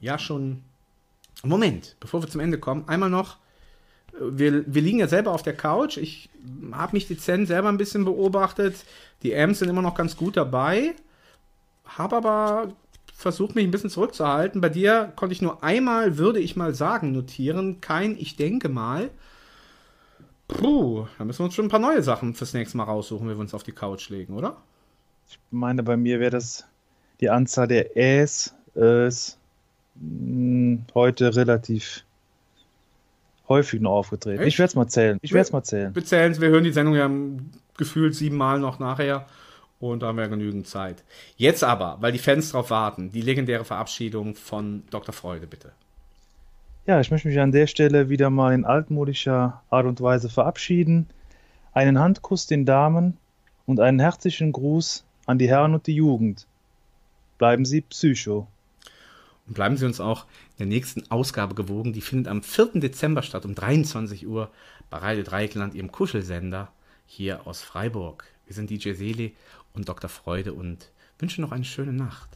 Ja, schon. Moment, bevor wir zum Ende kommen, einmal noch. Wir, wir liegen ja selber auf der Couch. Ich habe mich dezent selber ein bisschen beobachtet. Die Amps sind immer noch ganz gut dabei. Habe aber versucht mich ein bisschen zurückzuhalten. Bei dir konnte ich nur einmal, würde ich mal sagen, notieren. Kein Ich denke mal. Puh, da müssen wir uns schon ein paar neue Sachen fürs nächste Mal raussuchen, wenn wir uns auf die Couch legen, oder? Ich meine, bei mir wäre das die Anzahl der Äs ist, mh, heute relativ häufig noch aufgetreten. Echt? Ich werde es mal zählen. Ich werde es mal zählen. Wir zählen wir hören die Sendung ja gefühlt siebenmal noch nachher. Und da haben wir genügend Zeit. Jetzt aber, weil die Fans drauf warten, die legendäre Verabschiedung von Dr. Freude, bitte. Ja, ich möchte mich an der Stelle wieder mal in altmodischer Art und Weise verabschieden. Einen Handkuss den Damen und einen herzlichen Gruß an die Herren und die Jugend. Bleiben Sie Psycho. Und bleiben Sie uns auch in der nächsten Ausgabe gewogen. Die findet am 4. Dezember statt, um 23 Uhr bei Radio Dreieckland, Ihrem Kuschelsender hier aus Freiburg. Wir sind DJ Seele und Dr. Freude und wünschen noch eine schöne Nacht.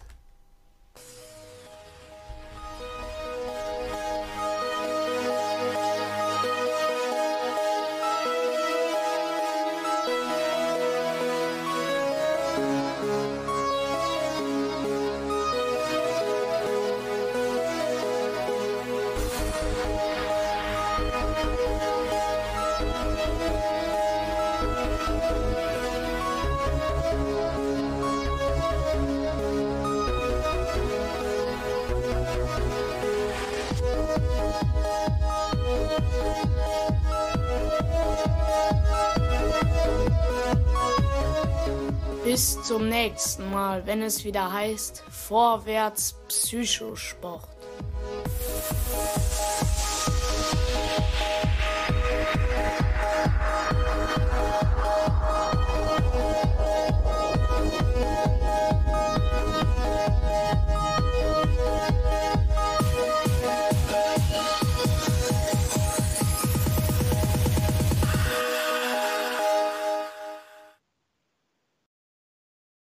Zum nächsten Mal, wenn es wieder heißt Vorwärts Psychosport.